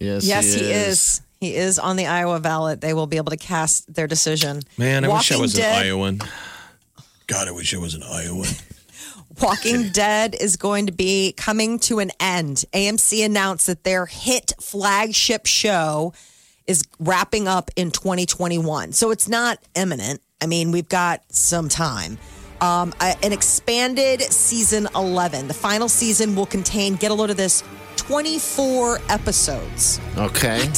Yes, Yes, he is. He is on the Iowa ballot. They will be able to cast their decision. Man, I wish I was Dead, an Iowan. God, I wish I was an Iowan. Walking Dead is going to be coming to an end. AMC announced that their hit flagship show is wrapping up in 2021. So it's not imminent. I mean, we've got some time. Um, a- an expanded season 11. The final season will contain, get a load of this, 24 episodes. Okay.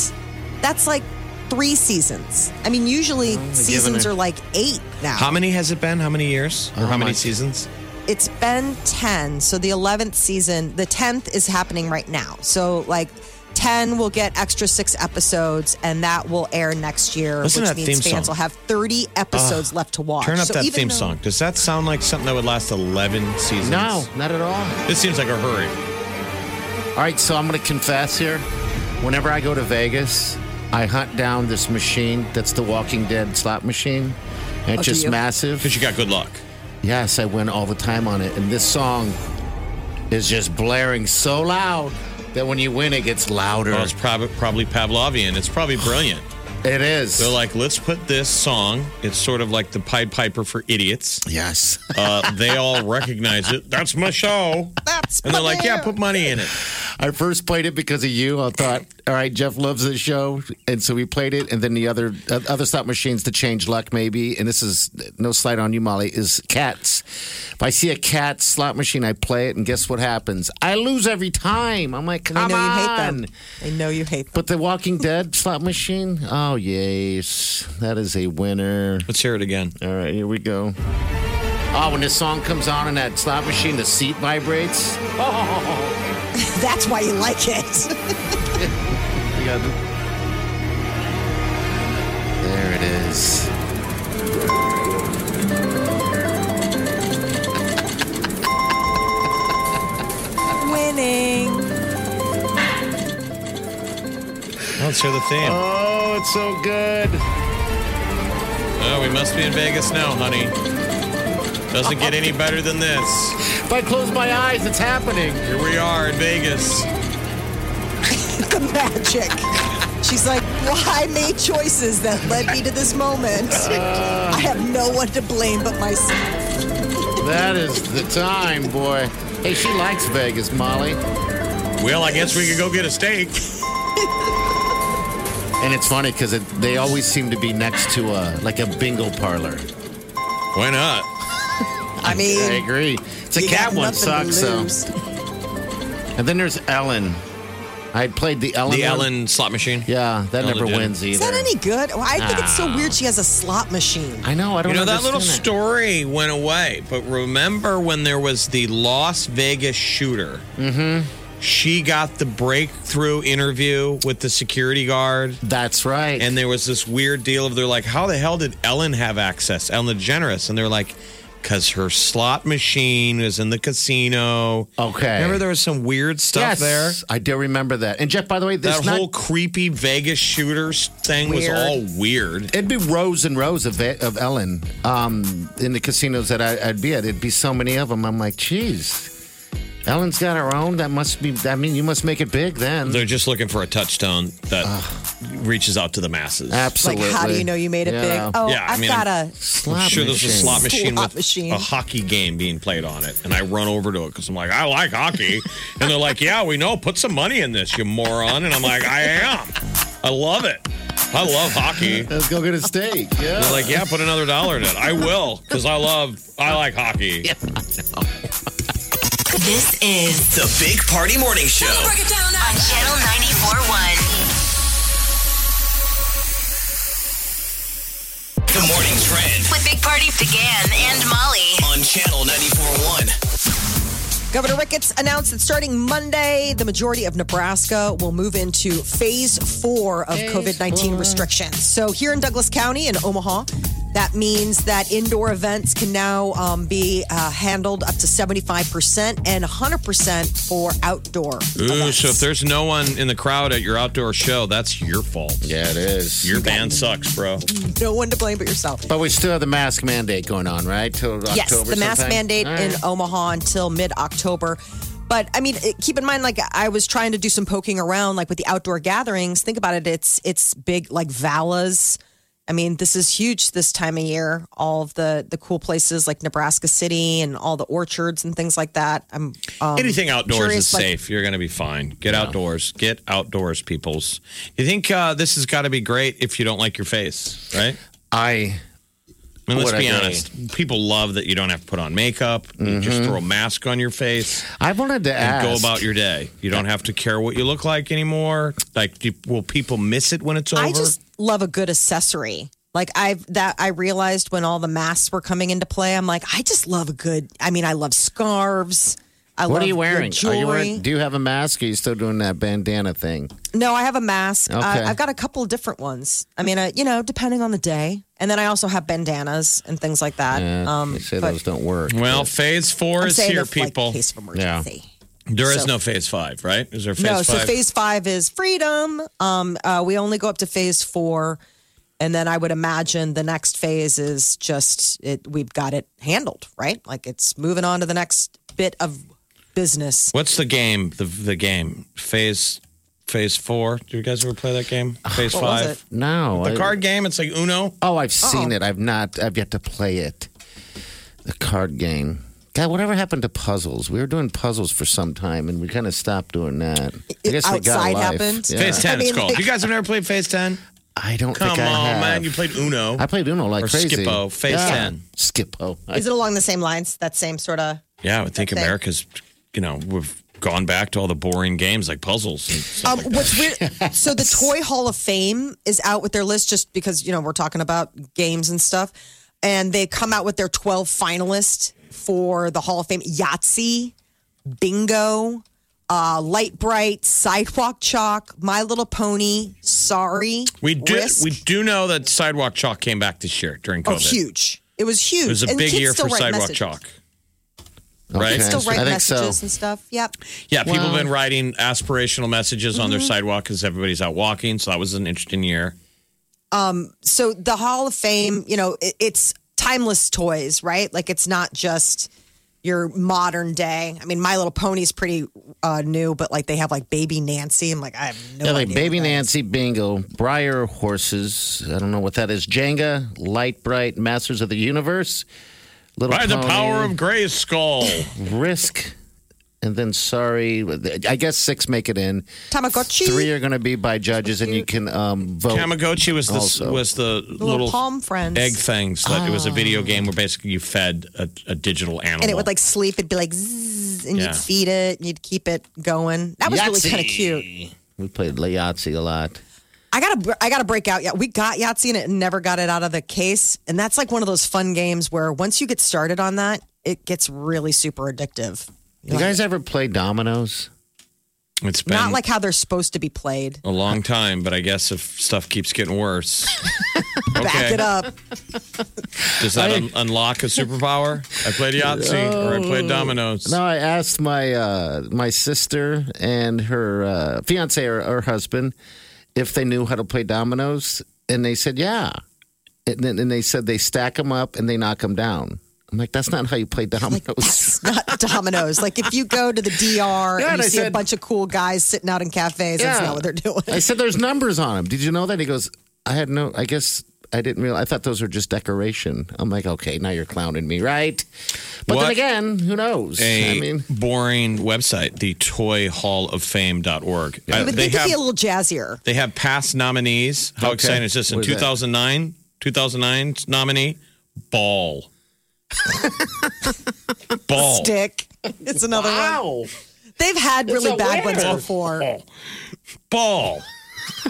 That's like three seasons. I mean, usually seasons it- are like eight now. How many has it been? How many years? Or Oh, how many my- seasons? It's been 10 so the 11th season the 10th is happening right now so like 10 will get extra six episodes and that will air next year Listen which to that means theme fans song. will have 30 episodes left to watch Turn up So that even theme though- song. Does that sound like something that would last 11 seasons? No, not at all. This seems like a hurry. All right, so I'm going to confess here. Whenever I go to Vegas, I hunt down this machine that's the Walking Dead slot machine. And Oh, it's do just you? massive. Because you got good luck. Yes, I win all the time on it. And this song is just blaring so loud that when you win, it gets louder. Well, it's probably, probably Pavlovian. It's probably brilliant. It is. They're like, let's put this song. It's sort of like the Pied Piper for idiots. yes. Uh, they all recognize it. That's my show. That's And they're like, yeah, put money in it. I first played it because of you. I thought, all right, Jeff loves this show, and so we played it. And then the other uh, other slot machines to change luck, maybe. And this is no slight on you, Molly. Is cats. If I see a cat slot machine, I play it, and guess what happens? I lose every time. I'm like, come I know on. you hate them. I know you hate them. But the Walking Dead slot machine, oh yes, that is a winner. Let's hear it again. All right, here we go. Oh, when this song comes on and that slot machine, the seat vibrates. That's why you like it. You got it. There it is. Winning. Let's hear the theme. Oh, it's so good. Oh, we must be in Vegas now, honey. Doesn't get any better than this. If I close my eyes, it's happening. Here we are in Vegas. the magic. She's like, well, I made choices that led me to this moment. Uh. I have no one to blame but myself. That is the time, boy. Hey, she likes Vegas, Molly. Well, I guess we could go get a steak. And it's funny because they always seem to be next to a like a bingo parlor. Why not? I mean, I agree. It's a cat one nothing to sucks. So. And then there's Ellen. I played the Ellen. The one. Ellen slot machine. Yeah, that Ellen never DeGeneres. wins either. Is that any good? Well, I think it's so weird she has a slot machine. I know. I don't You know, that little it. story went away, but remember when there was the Las Vegas shooter? Mm-hmm. She got the breakthrough interview with the security guard. That's right. And there was this weird deal of they're like, how the hell did Ellen have access? Ellen DeGeneres. And they're like, because her slot machine was in the casino. Okay. Remember there was some weird stuff yes, there? I do remember that. And Jeff, by the way, this That not, whole creepy Vegas shooters thing was all weird. It'd be rows and rows of, of Ellen um, in the casinos that I, I'd be at. It'd be so many of them. I'm like, geez, Ellen's got her own. That must be. I mean, you must make it big then. They're just looking for a touchstone that reaches out to the masses. Absolutely. Like, how do you know you made it Yeah. big? Oh, Yeah, I I've mean, got I'm- a. Slot I'm sure there's a machine. slot machine Slot with machine. a hockey game being played on it, and I run over to it because I'm like, I like hockey, and they're like, Yeah, we know. Put some money in this, you moron. And I'm like, I am. I love it. I love hockey. Let's go get a steak. Yeah. They're like, Yeah, put another dollar in it. I will because I love. I like hockey. This is The Big Party Morning Show. on Channel 94.1 The morning trend with Big Party DeGan and Molly. on Channel 94.1. Governor Ricketts announced that starting Monday, the majority of Nebraska will move into phase four of COVID 19 restrictions. So, here in Douglas County in Omaha, that means that indoor events can now um, be uh, handled up to 75% and 100% for outdoor. Ooh, events. so if there's no one in the crowd at your outdoor show, that's your fault. Yeah, it is. Your band sucks, bro. no one to blame but yourself. But we still have the mask mandate going on, right? Till October. Yes, the mask sometime? mandate All in. Omaha until mid October. But I mean, it- keep in mind, like I was trying to do some poking around, like with the outdoor gatherings. Think about it; it's it's big, like Vala's. I mean, this is huge this time of year. All of the the cool places like Nebraska City and all the orchards and things like that. I'm um, Anything outdoors curious, is like- safe. You're going to be fine. Get outdoors. Get outdoors, peoples. You think uh, this has got to be great if you don't like your face, right? I I mean, let's be agree. honest. People love that you don't have to put on makeup. You just mm-hmm. throw a mask on your face I wanted to and ask. go about your day. You don't have to care what you look like anymore. Like, do, will people miss it when it's over? I just love a good accessory. Like I've that I realized when all the masks were coming into play. I'm like, I just love a good. I mean, I love scarves. I What love are you wearing? Are you wearing? Do you have a mask? Or are you still doing that bandana thing? No, I have a mask. Okay. I, I've got a couple of different ones. I mean, uh, you know, depending on the day. And then I also have bandanas and things like that. Yeah, um, they say but those don't work. well, phase 4 I'm is here, if, like, people. case of emergency. There is So- no phase five, right? Is there phase no, five? so phase five is freedom. Um, uh, we only go up to phase four, and then I would imagine the next phase is just it. We've got it handled, right? Like it's moving on to the next bit of business. What's the game? The the game phase phase four. Do you guys ever play that game? Phase What was five. it? No. The I- card game. It's like Uno. Oh, I've seen oh. it. I've not. I've yet to play it. The card game. God, whatever happened to puzzles? We were doing puzzles for some time, and we kind of stopped doing that. I guess we got Outside life. happened? Yeah. Phase ten. I mean, it's called. it- you guys have never played Phase ten? I don't Come think I on, have. man. You played Uno. I played Uno like Or crazy. Skip-Bo, Phase Yeah. 10. Skip-Bo. I- Is it along the same lines? That same sort of. yeah, I would think thing. America's. You know, we've gone back to all the boring games like puzzles. And stuff Um, like what's weird? So the Toy Hall of Fame is out with their list just because you know we're talking about games and stuff, and they come out with their twelve finalists for the Hall of Fame: Yahtzee, Bingo, uh, Lite-Brite, Sidewalk Chalk, My Little Pony, Sorry. We do. Risk. We do know that Sidewalk Chalk came back this year during oh, COVID. huge! It was huge. It was a And big year for Sidewalk messages. Chalk. Right? Okay. Still write I think so. messages and stuff. Yep. Yeah, people have been writing aspirational messages on their Mm-hmm. sidewalk because everybody's out walking. So that was an interesting year. Um, so the Hall of Fame, you know, it, it's timeless toys, right? Like it's not just your modern day. I mean, My Little Pony's pretty uh, new, but like they have like Baby Nancy. I'm like, I have no Yeah, like idea Baby what that is. Nancy, Bingo, Breyer Horses. I don't know what that is. Jenga, Lite-Brite, Masters of the Universe, Little By the power of Grayskull. Risk, and then Sorry. I guess six make it in. Tamagotchi. Three are going to be by judges, and you can um, vote. Tamagotchi was the Also. was the little, little, palm friends. egg things that it was a video game where basically you fed a, a digital animal. and it would like sleep. It'd be like zzz, and Yeah. you'd feed it, and you'd keep it going. That was really kind of cute. We played Yahtzee a lot. I gotta, I gotta break out. Yeah, we got Yahtzee and it never got it out of the case, and that's like one of those fun games where once you get started on that, it gets really super addictive. You guys ever play dominoes? it's been Not like how they're supposed to be played. a long time, but I guess if stuff keeps getting worse, Back it up. Does that un- unlock a superpower? I played Yahtzee or I played dominoes. No, I asked my uh, my sister and her uh, fiance or, or husband if they knew how to play dominoes, and they said yeah. And then and they said they stack them up and they knock them down. I'm like, that's not how you play dominoes. It's not dominoes. Like if you go to the DR Yeah, and and you I see a bunch of cool guys sitting out in cafes, that's not what they're doing. I said there's numbers on them. Did you know that? He goes, I had no. I guess I didn't realize. I thought those were just decoration. I'm like, okay, now you're clowning me, right? But What? then again, who knows? A I mean, boring website, the toy hall toyhalloffame.org. Uh, You would they think it'd have be a little jazzier. they have past nominees. How Okay. exciting is this? In What is that? 2009, 2009 nominee, Ball. Ball. Stick. It's another one. wow. They've had really bad winner. ones before. Ball.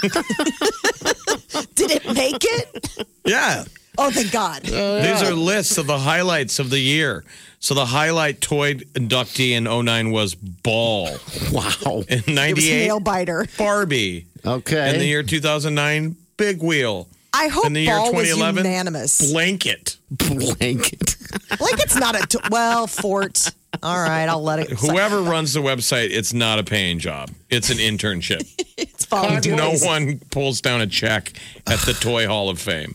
Did it make it? Yeah. Oh, thank God. Oh, These are lists of the highlights of the year. So the highlight toy inductee in 09 was Ball. Wow. In It was 98, nail biter. Barbie. Okay. In the year 2009, Big Wheel. I hope In the year ball was 2011, unanimous. Blanket. blanket. like it's not a t- well fort. All right, I'll let it. Whoever runs the website, it's not a paying job. It's an internship. it's volunteer. no one pulls down a check at the Toy Hall of Fame.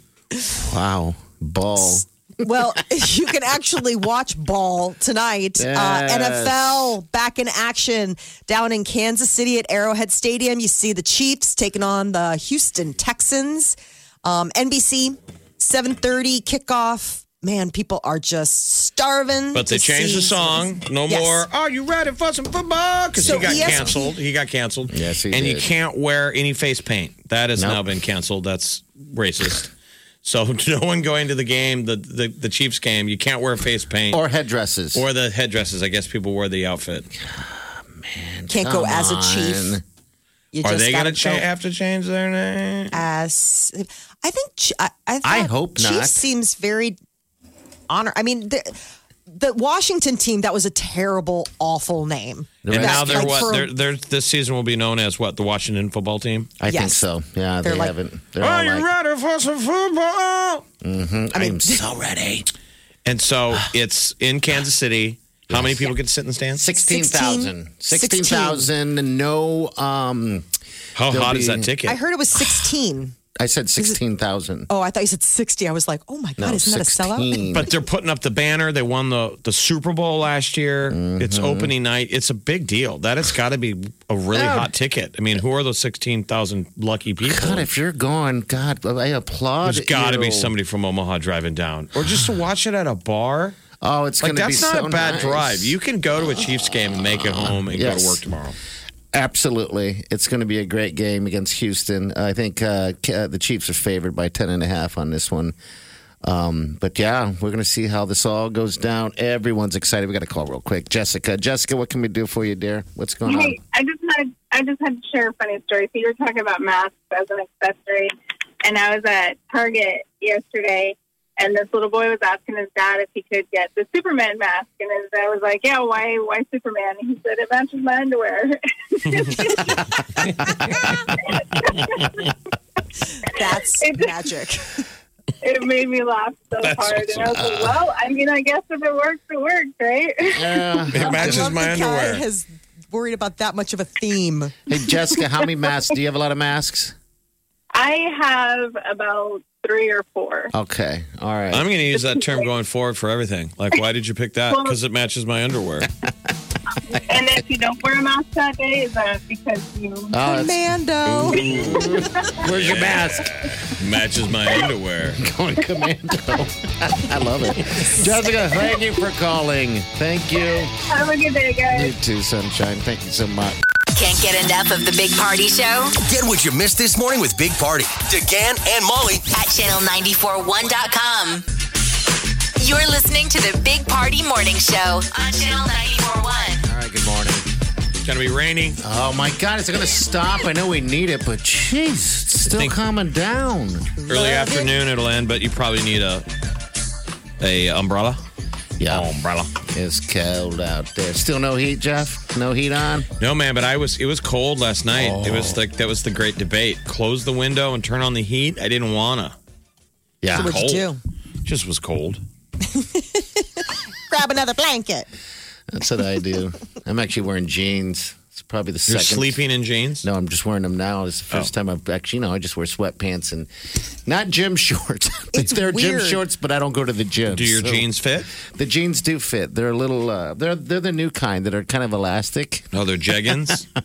Wow. Ball. Well, you can actually watch ball tonight. Uh, Yes. NFL back in action down in Kansas City at Arrowhead Stadium. You see the Chiefs taking on the Houston Texans. Um, NBC, 7:30 kickoff. Man, people are just starving. But they changed the see- song. No Yes. more. Are you ready for some football? Because So he got ESPN canceled. He got canceled. Yes, he And you did. can't wear any face paint. That has Nope. now been canceled. That's racist. So no one going to the game, the the, the Chiefs game, you can't wear face paint Or headdresses. or the headdresses. I guess people wear the outfit. Can't go Come as a on. chief. You Are just they going to gotta cha- go have to change their name? as I think I, I, I hope Chiefs not. seems very honor. I mean, the, the Washington team that was a terrible, awful name. And Right. now they're Like what? for- They're, they're this season will be known as what? The Washington football team. I think so. Yeah, They're they like- haven't. They're all like, ready for some football? I am so ready. And so it's in Kansas City. How many people get to sit in the stands? 16,000. 16. 16,000. No. Um, How There'll hot is that ticket? I heard it was 16. I said 16,000. Oh, I thought you said 60. I was like, oh my God, No, isn't that a sellout? 16. But they're putting up the banner. They won the, the Super Bowl last year. Mm-hmm. It's opening night. It's a big deal. That has got to be a really hot ticket. I mean, who are those 16,000 lucky people? God, if you're going, God, I applaud There's got to you. be somebody from Omaha driving down. Or just to watch it at a bar. Oh, it's Like, going to be that's not so a bad nice. drive. You can go to a Chiefs game and make it home and go yes. to work tomorrow. Absolutely. It's going to be a great game against Houston. I think uh, the Chiefs are favored by 10 and a half on this one. Um, but yeah, we're going to see how this all goes down. Everyone's excited. We got to call real quick. Jessica, Jessica, what can we do for you, dear? What's going on? I just had I just had to share a funny story. So you were talking about masks as an accessory, and I was at Target yesterday, and this little boy was asking his dad if he could get the Superman mask, and his dad was like, "Yeah, why? Why Superman?" And he said, "It matches my underwear." That's magic. it made me laugh so That's hard, and I was like, "Well, I mean, I guess if it works, it works, right?" Yeah, It matches my the underwear. has worried about that much of a theme. Hey, Jessica, how many masks? Do you have a lot of masks? I have about three or four. Okay. All right. I'm going to use that term going forward for everything. Like, why did you pick that? Because it matches my underwear. And if you don't wear a mask that day, is that because you? Oh, that's- Commando. Where's your mask? matches my underwear. Going commando. I love it. Jessica, thank you for calling. Thank you. Have a good day, guys. You too, Sunshine. Thank you so much. Can't get enough of the Big Party Show Get what you missed this morning with Big Party, DeGan and Molly at channel941.com. You're listening to the Big Party Morning Show on channel 941. All right, good morning. It's going to be rainy. Oh my God, is it going to stop? I know we need it, but jeez, it's still think- calming down. Early afternoon, it'll end, but you probably need a a umbrella. Yeah, umbrella. It's cold out there. Still no heat, Jeff? No heat on? No, man, but I was. It was cold last night. It Oh. was like that was the great debate. Close the window and turn on the heat. I didn't wanna. Yeah. So what'd you do? Just was cold. Grab another blanket. That's what I do. I'm actually wearing jeans. It's probably the You're second. sleeping in jeans. No, I'm just wearing them now. It's the first time I've actually, you know, I just wear sweatpants and not gym shorts. It's they're gym weird. shorts, but I don't go to the gym. Do your so- jeans fit? The jeans do fit. They're a little. Uh, they're they're the new kind that are kind of elastic. Oh, they're jeggings.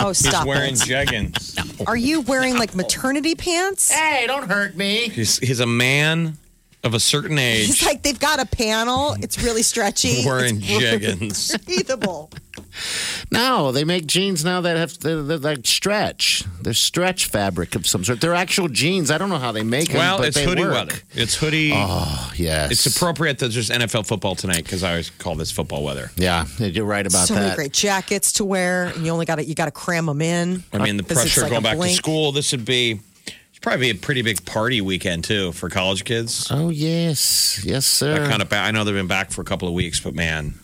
Oh, stop. He's stop wearing it. jeggings. Are you wearing like maternity pants? Hey, don't hurt me. He's he's a man of a certain age It's like they've got a panel. It's really stretchy. wearing It's jeggings. breathable. No, they make jeans now that have they're, they're like stretch. They're stretch fabric of some sort. They're actual jeans. I don't know how they make them. Well, but it's they hoodie work. weather. It's hoodie. Oh yes, It's appropriate that there's NFL football tonight because I always call this football weather. Yeah, you're right about so many that. great jackets to wear, and you only got to you got to cram them in. I mean, the pressure like going a back to school. This would be it's probably a pretty big party weekend too for college kids. Oh yes, yes sir. That kind of. I know they've been back for a couple of weeks, but man,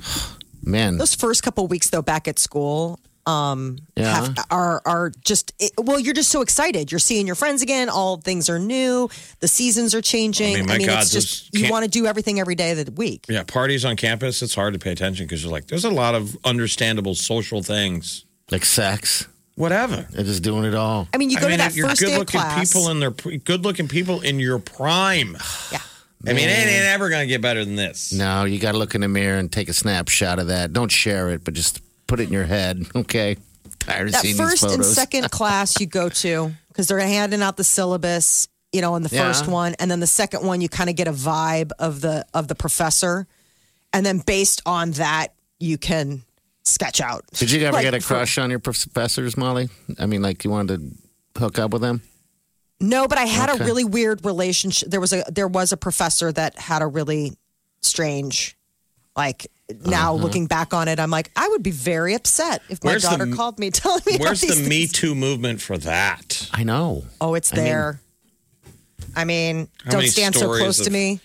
Man, Those first couple weeks though, back at school, um, Yeah. have, are are just it, well, you're just so excited. You're seeing your friends again. All things are new. The seasons are changing. I mean, my God, it's just you want to do everything every day of the week. yeah, parties on campus. It's hard to pay attention because you're like, there's a lot of understandable social things. like sex. Whatever. They're just doing it all. I mean, you go I mean, to that you're first day good-looking class. people in their good-looking people in your prime. yeah. I mean, it ain't ever gonna get better than this. No, you got to look in the mirror and take a snapshot of that. Don't share it, but just put it in your head. Okay. Tired of that seeing first these and second class you go to because they're handing out the syllabus you know in the Yeah. first one and then the second one you kind of get a vibe of the of the professor and then based on that you can sketch out Did you ever Like, get a crush on your professors, Molly? I mean, like you wanted to hook up with them? No but i had Okay. a really weird relationship there was a there was a professor that had a really strange like now Uh-huh. looking back on it i'm like i would be very upset if my Where's the- daughter called me telling me Where's all the these Me things. Too movement for that? I know. oh it's I mean- there i mean don't stand so close to me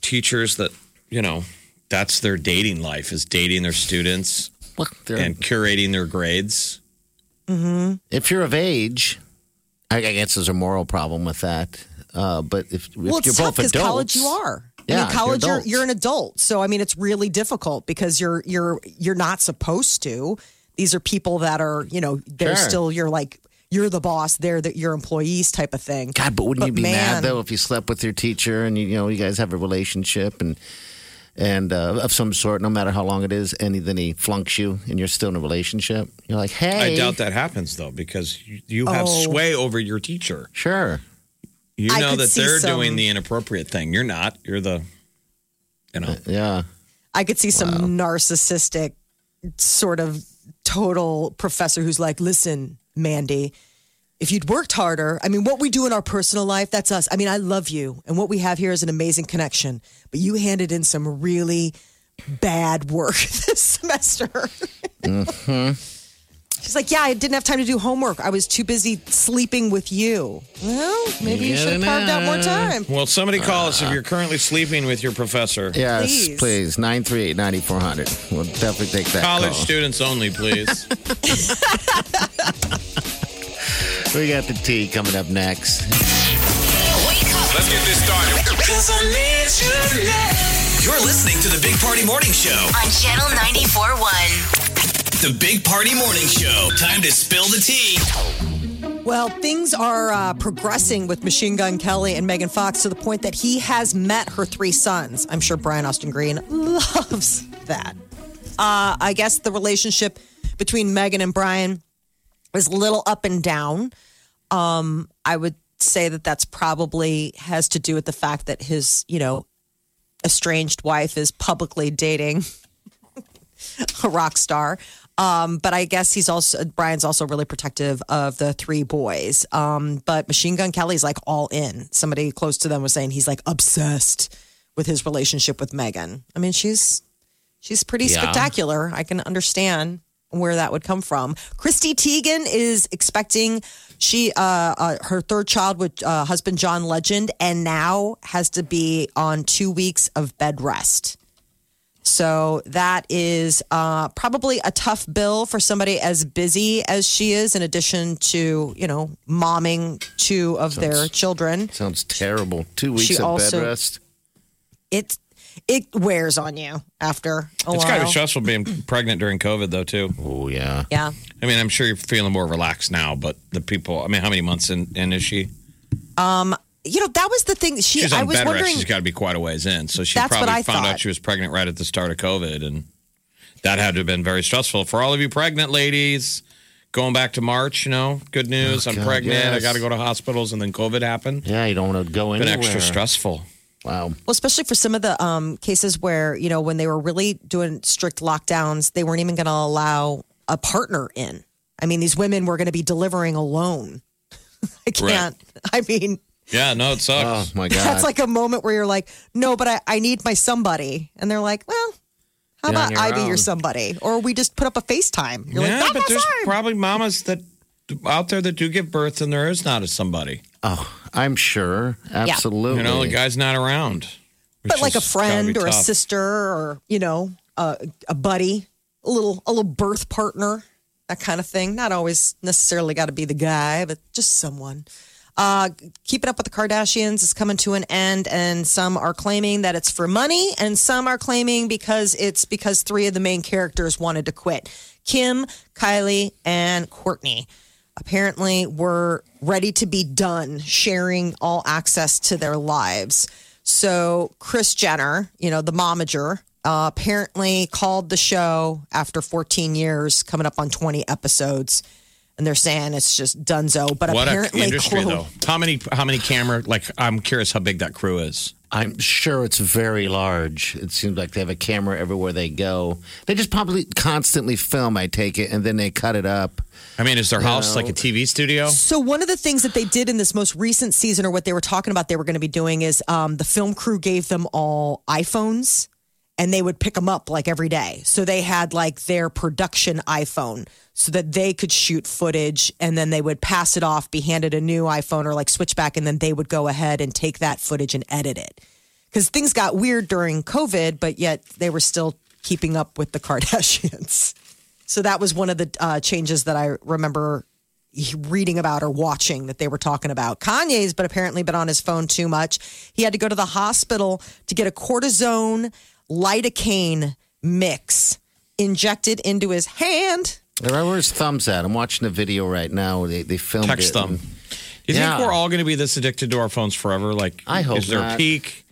Teachers that you know, that's their dating life is dating their students Well, and curating their grades. if you're of age, I I guess there's a moral problem with that. Uh, but if, if Well, you're both because adults, college you are. I Yeah, mean, college, they're you're, you're an adult, so I mean, it's really difficult because you're you're you're not supposed to. These are people that are, you know, they're Sure. still you're like you're the boss, they're the, your employees type of thing. God, but wouldn't you be man, mad though if you slept with your teacher and you, you know you guys have a relationship and and uh, of some sort, no matter how long it is, and then he flunks you and you're still in a relationship? You're like, hey, I doubt that happens though, because you, you have Oh. sway over your teacher. Sure. You I know that they're some- doing the inappropriate thing. You're not. You're the, you know. Yeah. I could see some narcissistic sort of total professor who's like, listen, Mandy, if you'd worked harder, I mean, what we do in our personal life, that's us. I mean, I love you. And what we have here is an amazing connection. But you handed in some really bad work this semester. Mm-hmm. She's like, yeah, I didn't have time to do homework. I was too busy sleeping with you. Well, maybe you should have carved out more time. Well, somebody call us if ah. you're currently sleeping with your professor. Yes, Please. please. 938 9400. We'll definitely take that. College call. students only, please. We got the tea coming up next. Let's get this started. You're listening to the Big Party Morning Show. on Channel 94.1. The Big Party Morning Show. Time to spill the tea. Well, things are uh, progressing with Machine Gun Kelly and Megan Fox to the point that he has met her three sons. I'm sure Brian Austin Green loves that. Uh, I guess the relationship between Megan and Brian is a little up and down. Um, I would say that that's probably has to do with the fact that his, you know, estranged wife is publicly dating a rock star. Um, but I guess he's also Brian's also really protective of the three boys. Um, but Machine Gun Kelly's like all in. Somebody close to them was saying he's like obsessed with his relationship with Megan. I mean, she's she's pretty Yeah. spectacular. I can understand where that would come from. Chrissy Teigen is expecting she uh, uh her third child with uh, husband John Legend, and now has to be on two weeks of bed rest. So that is uh, probably a tough bill for somebody as busy as she is, in addition to, you know, momming two of their children. Sounds terrible. Two weeks She of also- bed rest. It it wears on you after a it's while. kind of stressful being pregnant during COVID, though, too. Oh, yeah. Yeah. I mean, I'm sure you're feeling more relaxed now, but the people, I mean, how many months in, in is she? Um, you know, that was the thing. She, She's on I was bed wondering. rest. She's got to be quite a ways in. So she That's what probably I found thought. out she was pregnant right at the start of COVID. And that had to have been very stressful. For all of you pregnant ladies, going back to March, you know, good news. Oh, I'm God, pregnant. I got to go to hospitals. And then COVID happened. Yeah, you don't want to go Been anywhere. extra stressful. Wow. Well, especially for some of the um, cases where, you know, when they were really doing strict lockdowns, they weren't even going to allow a partner in. I mean, these women were going to be delivering alone. I can't. I mean, Yeah, no, it Oh, sucks. my God. that's like a moment where you're like, no, but I, I need my somebody. And they're like, well, how You're about your I be your somebody? Or we just put up a FaceTime. You're yeah, like, but there's fine. probably mamas that out there that do give birth and there is not a somebody. Oh, I'm sure. Absolutely. You know, the guy's not around. but like a is gotta be friend or a sister or you know a, a buddy a little a little birth partner that kind of thing not always necessarily got to be the guy but just someone uh, keeping up with the kardashians is coming to an end and some are claiming that it's for money and some are claiming because it's because three of the main characters wanted to quit kim kylie and kourtney apparently were ready to be done sharing all access to their lives. So Kris Jenner, you know, the momager, uh, apparently called the show after 14 years, coming up on 20 episodes. And they're saying it's just dunzo. But What a apparently, industry, Khloé- though. How many? How many camera? Like, I'm curious how big that crew is. I'm sure it's very large. It seems like they have a camera everywhere they go. They just probably constantly film, I take it, and then they cut it up. I mean, is their house No. like a TV studio? So one of the things that they did in this most recent season, or what they were talking about, they were going to be doing is um, the film crew gave them all iPhones, and they would pick them up like every day. So they had like their production iPhone, so that they could shoot footage, and then they would pass it off, be handed a new iPhone, or like switch back, and then they would go ahead and take that footage and edit it. Because things got weird during COVID, but yet they were still keeping up with the Kardashians. So that was one of the uh, changes that I remember reading about or watching that they were talking about. Kanye's but apparently been on his phone too much. He had to go to the hospital to get a cortisone lidocaine mix injected into his hand. Right where his thumb's at. I'm watching a video right now. They they filmed Text it. thumb. and- you Yeah. think we're all going to be this addicted to our phones forever? Like, I hope is there not. a peak?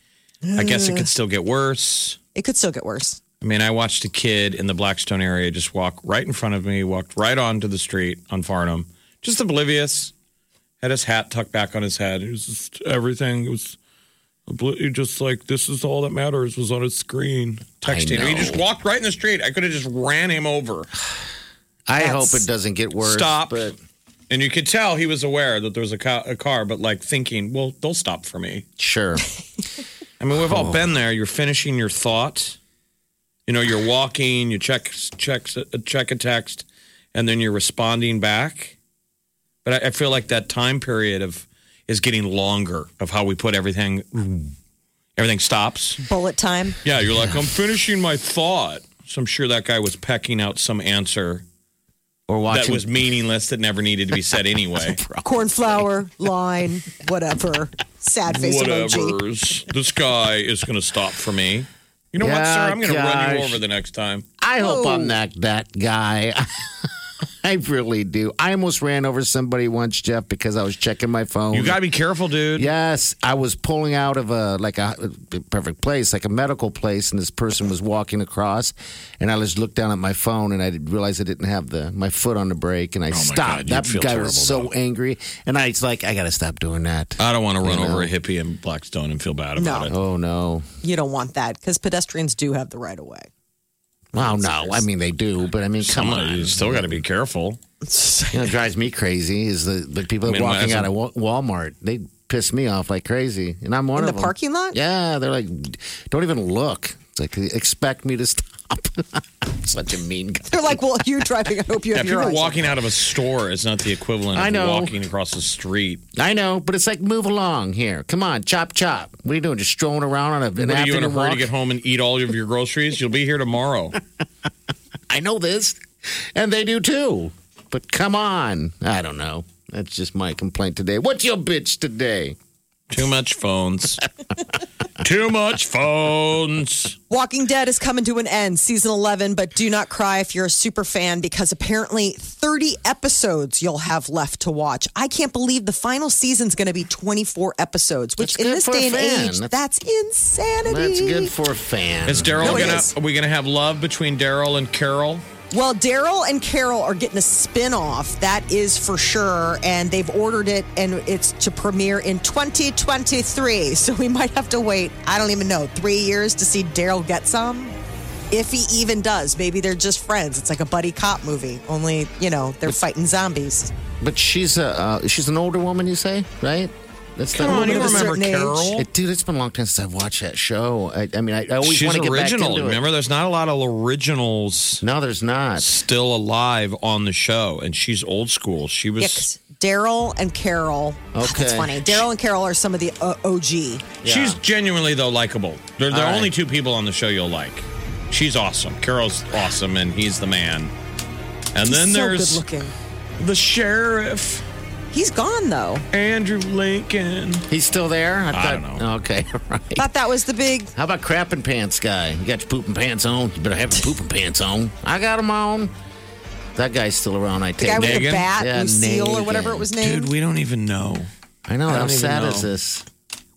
I guess it could still get worse. It could still get worse. I mean, I watched a kid in the Blackstone area just walk right in front of me, walked right onto the street on Farnam, just oblivious. Had his hat tucked back on his head. It was just everything. It was obli- just like this is all that matters was on his screen. Texting. He know. just walked right in the street. I could have just ran him over. I hope it doesn't get worse. Stop. But And you could tell he was aware that there was a, ca- a car, but like thinking, well, they'll stop for me. sure. I mean, we've Oh. all been there. You're finishing your thought. You know, you're walking, you check check check a text, and then you're responding back. But I, I feel like that time period of is getting longer of how we put everything. Everything stops. Bullet time. Yeah, you're like, I'm finishing my thought. So I'm sure that guy was pecking out some answer Or watching. that watching. was meaningless that never needed to be said anyway. Cornflower, line, whatever. Sad face emoji. Whatever's. This guy is going to stop for me. You know what, sir? I'm going to run you over the next time. I hope. I'm not that guy. I really do. I almost ran over somebody once, Jeff, because I was checking my phone. You got to be careful, dude. Yes, I was pulling out of a like a, a perfect place, like a medical place, and this person was walking across, and I just looked down at my phone, and I didn't I didn't have the my foot on the brake, and I Oh, stopped. God, that guy terrible, was so though. angry, and I was like, I got to stop doing that. I don't want to run You know. over a hippie in Blackstone and feel bad about No. it. Oh no! You don't want that because pedestrians do have the right of way. Well, no, I mean they do, but I mean, come Someone, on, you still got to be careful. You know, what drives me crazy is the, the people I mean, walking as a- out of Wa- Walmart. They piss me off like crazy, and I'm one In of the them. parking lot? Yeah, they're like, don't even look. It's like expect me to stop. Such a mean guy. They're like, well, you're driving. I hope you Yeah, have your people eyes walking out of a store is not the equivalent of I know. walking across the street. I know, but it's like move along here. Come on, chop chop. What are you doing? Just strolling around on a, an What are you in a afternoon hurry to get home and eat all of your groceries? You'll be here tomorrow. I know this, and they do too. But come on, I don't know. That's just my complaint today. What's your bitch today? Too much phones. Too much phones. Walking Dead is coming to an end, season 11, but do not cry if you're a super fan because apparently 30 episodes you'll have left to watch. I can't believe the final season's going to be 24 episodes, which in this day and age, That's- that's insanity. That's good for a fan. Is Daryl No, gonna? Are we gonna have love between Daryl and Carol? Well, Daryl and Carol are getting a spin off. That is for sure. And they've ordered it, and it's to premiere in 2023. So we might have to wait, I don't even know, three years to see Daryl get some. If he even does. Maybe they're just friends. It's like a buddy cop movie, only, you know, they're fighting zombies. But she's a uh, she's an older woman, you say, right? That's Come the on, you remember. Carol? It- dude, it's been a long time since I've watched that show. I, I mean, I, I always She's want to get original. back into Remember, there's not a lot of originals. No, there's not. still alive on the show, and she's old school. She was. Yeah, 'cause Daryl and Carol. Okay. That's Okay. funny. Daryl and Carol are some of the uh, OG. She's genuinely though likable. They're the All right. only two people on the show you'll like. She's awesome. Carol's awesome, and he's the man. And then so there's good looking. the sheriff, He's gone, though. Andrew Lincoln. He's still there. I don't know. Okay, right. Thought that was the big. How about crapping pants guy? You got your pooping pants on. You better have your pooping pants on. I got them on. That guy's still around. I The take. guy with the Negan? bat, Yeah, Lucille, or Negan. whatever it was named. Dude, we don't even know. I know. I How don't even sad know. is this?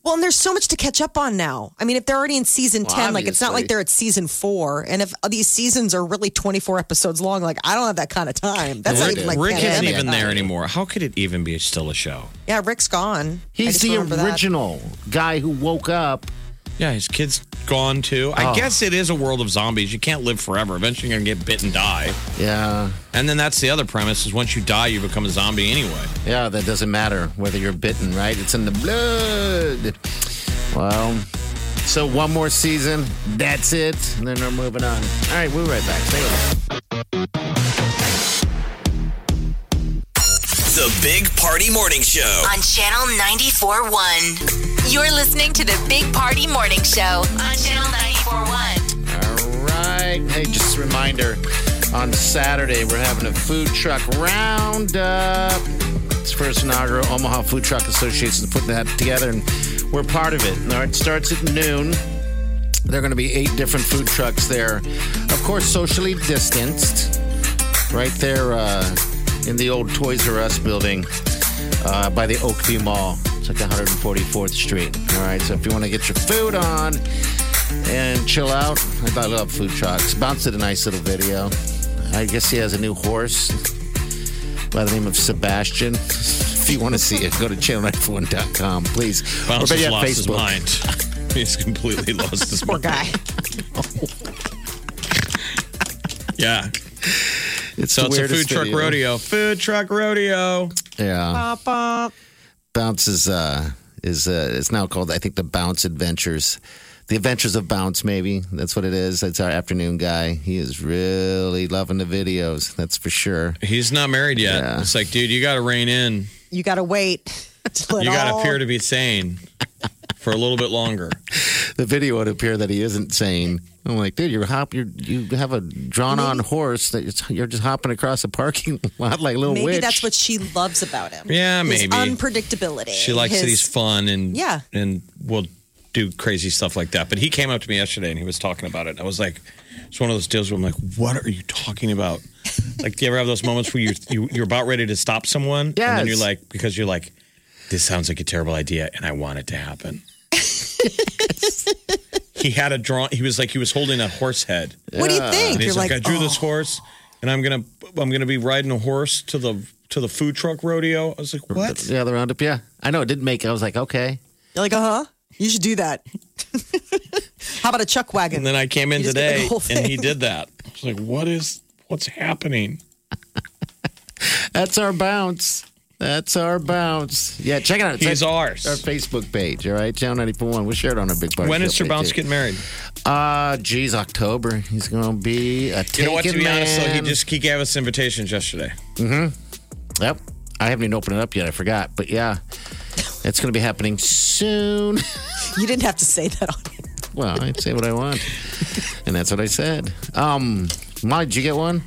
Well, and there's so much to catch up on now. I mean, if they're already in season Well, 10, like it's not like they're at season four. And if uh, these seasons are really 24 episodes long, like I don't have that kind of time. That's not Rick- even like Rick isn't even there time. anymore. How could it even be still a show? Yeah, Rick's gone. He's the remember that. original guy who woke up. Yeah, his kid's gone too. I Oh. guess it is a world of zombies. You can't live forever. Eventually, you're gonna get bit and die. Yeah, And then that's the other premise: is once you die, you become a zombie anyway. yeah. That doesn't matter whether you're bitten, right? It's in the blood. Well, so one more season. That's it, and then we're moving on. All right, we'll be right back. Stay with us. The Big Party Morning Show. on Channel 94.1. You're listening to the Big Party Morning Show on Channel 94.1. All right. Hey, just a reminder on Saturday. We're having a food truck roundup. It's first inaugural Omaha Food Truck Association is putting that together, and we're part of it. All right, it starts at noon. There are going to be eight different food trucks there. Of course, socially distanced. Right there uh, in the old Toys R Us building uh, by the Oakview Mall. It's like 144th Street. All right, so if you want to get your food on and chill out, I love food trucks. Bounce did a nice little video. I guess he has a new horse by the name of Sebastian. If you want to see it, go to channel94.com, please. Bounce or better has yet, lost his mind. He's completely lost his Poor mind. guy. Yeah. It's So it's a food truck video. rodeo. Food truck rodeo. Yeah. Bop, bop. Bounce is uh is uh it's now called I think the Bounce Adventures. The Adventures of Bounce, maybe. That's what it is. That's our afternoon guy. He is really loving the videos. That's for sure. He's not married yet. Yeah. It's like, dude, you got to rein in. You got to wait. You got to all- appear to be sane for a little bit longer. The video would appear that he isn't sane. I'm like, dude, you're hop, you're, you have a drawn-on horse that it's- you're just hopping across a parking lot like a little Maybe witch. that's what she loves about him. Yeah, His maybe. unpredictability. She likes His- that he's fun and Yeah. and will do crazy stuff like that. But he came up to me yesterday and he was talking about it. I was like, it's one of those deals where I'm like, what are you talking about? like, do you ever have those moments where you, you you're about ready to stop someone, and then you're like, because you're like, this sounds like a terrible idea, and I want it to happen. he had a draw. He was like, he was holding a horse head. What do you think? And he's You're like, like, I drew this "Oh." horse, and I'm gonna I'm gonna be riding a horse to the to the food truck rodeo. I was like, what? Yeah, the roundup. Yeah, I know it didn't make. it. I was like, okay. You're like, uh huh. You should do that. How about a chuck wagon? And then I came in You just get the today whole and he thing. did that. I was like, what is what's happening? That's our bounce. That's our bounce. Yeah, check it out. It's He's at ours. Our Facebook page. All right, Channel 941. We'll share it on our big party. When Show Sir Bounce too. getting married? Uh, geez, October. He's gonna be a You know what? To taken be honest, though, he just he gave us invitations yesterday. Mm-hmm. Yep. I haven't even opened it up yet. I forgot, but yeah, it's gonna be happening soon. You didn't have to say that on it. well, I'd say what I want, and that's what I said. Um, Molly, did you get one?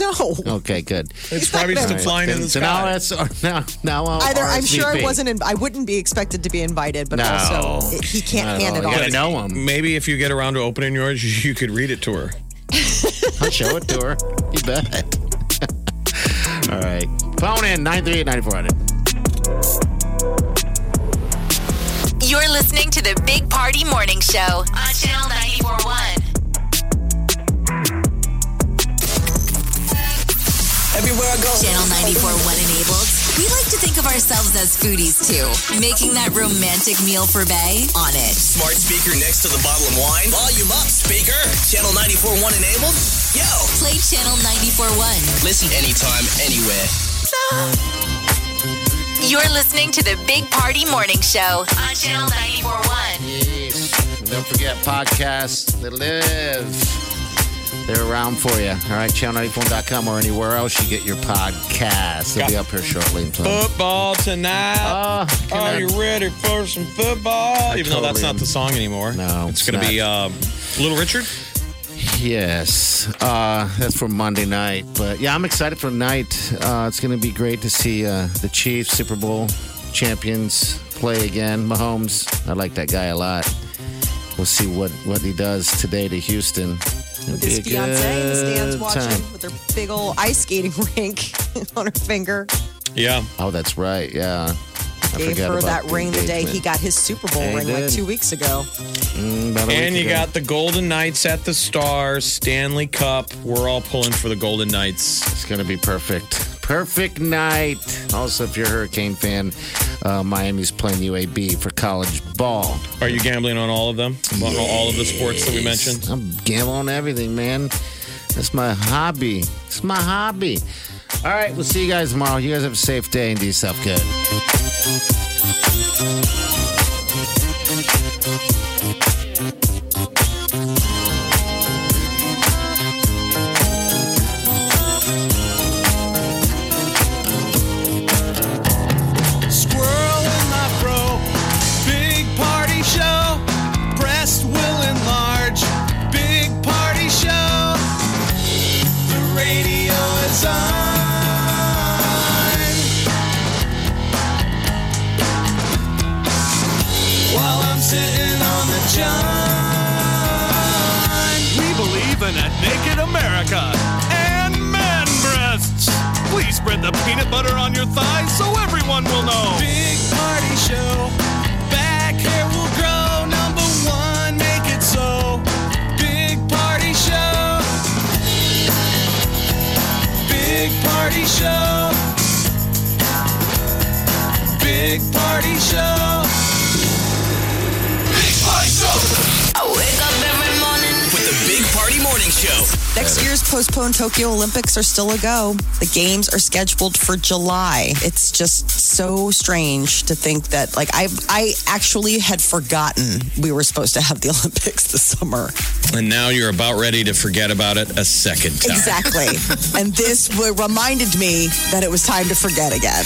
No. Okay, good. It's probably still flying in Then- the so now sky. that's oh, now now I'll Either I'm sure I RSVP. wasn't. In, I wouldn't be expected to be invited, but No. also it, he can't at hand all. it You off. gotta know him. Maybe if you get around to opening yours, you could read it to her. I'll show it to her. You bet. All right. Phone in 938 9400. You're listening to the Big Party Morning Show on Channel 941. Everywhere I go. Channel 941 enabled. We like to think of ourselves as foodies too, making that romantic meal for Bay on it. Smart speaker next to the bottle of wine. Volume up, speaker. Channel 94 One enabled. Yo. Play Channel 94 One. Listen anytime, anywhere. You're listening to the Big Party Morning Show on Channel 941. Yes. Don't forget podcasts that live. They're around for you. All right, channel94.com or anywhere else you get your podcasts. They'll be up here shortly. Football tonight. Oh, can Are I- you ready for some football? Even though that's not the song anymore. No, it's it's going to be uh, Little Richard. Yes, uh, that's for Monday night. But yeah, I'm excited for tonight. Uh, it's going to be great to see uh, the Chiefs Super Bowl champions play again. Mahomes, I like that guy a lot. We'll see what, what he does today to Houston. It'll With be his a in the stands watching time. with her big old ice skating rink on her finger. Yeah. Oh, that's right. Yeah. I Gave forgot her about that ring the day he got his Super Bowl Yeah, he ring like two weeks ago. Mm, And week you ago. got the Golden Knights at the Stars, Stanley Cup. We're all pulling for the Golden Knights. It's going to be perfect. Perfect night. Also, if you're a Hurricane fan, uh, Miami's playing UAB for college ball. Are you gambling on all of them? On all of the sports that we mentioned? I'm gambling on everything, man. That's my hobby. It's my hobby. All right, we'll see you guys tomorrow. You guys have a safe day and do yourself good. Tokyo Olympics are still a go. The games are scheduled for July. It's just so strange to think that, like, I I actually had forgotten we were supposed to have the Olympics this summer. And now you're about ready to forget about it a second time. Exactly. and this reminded me that it was time to forget again.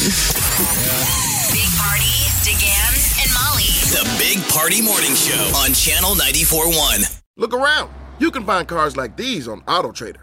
Big Party, DeGan, and Molly. The Big Party Morning Show on Channel 94.1. Look around. You can find cars like these on AutoTrader.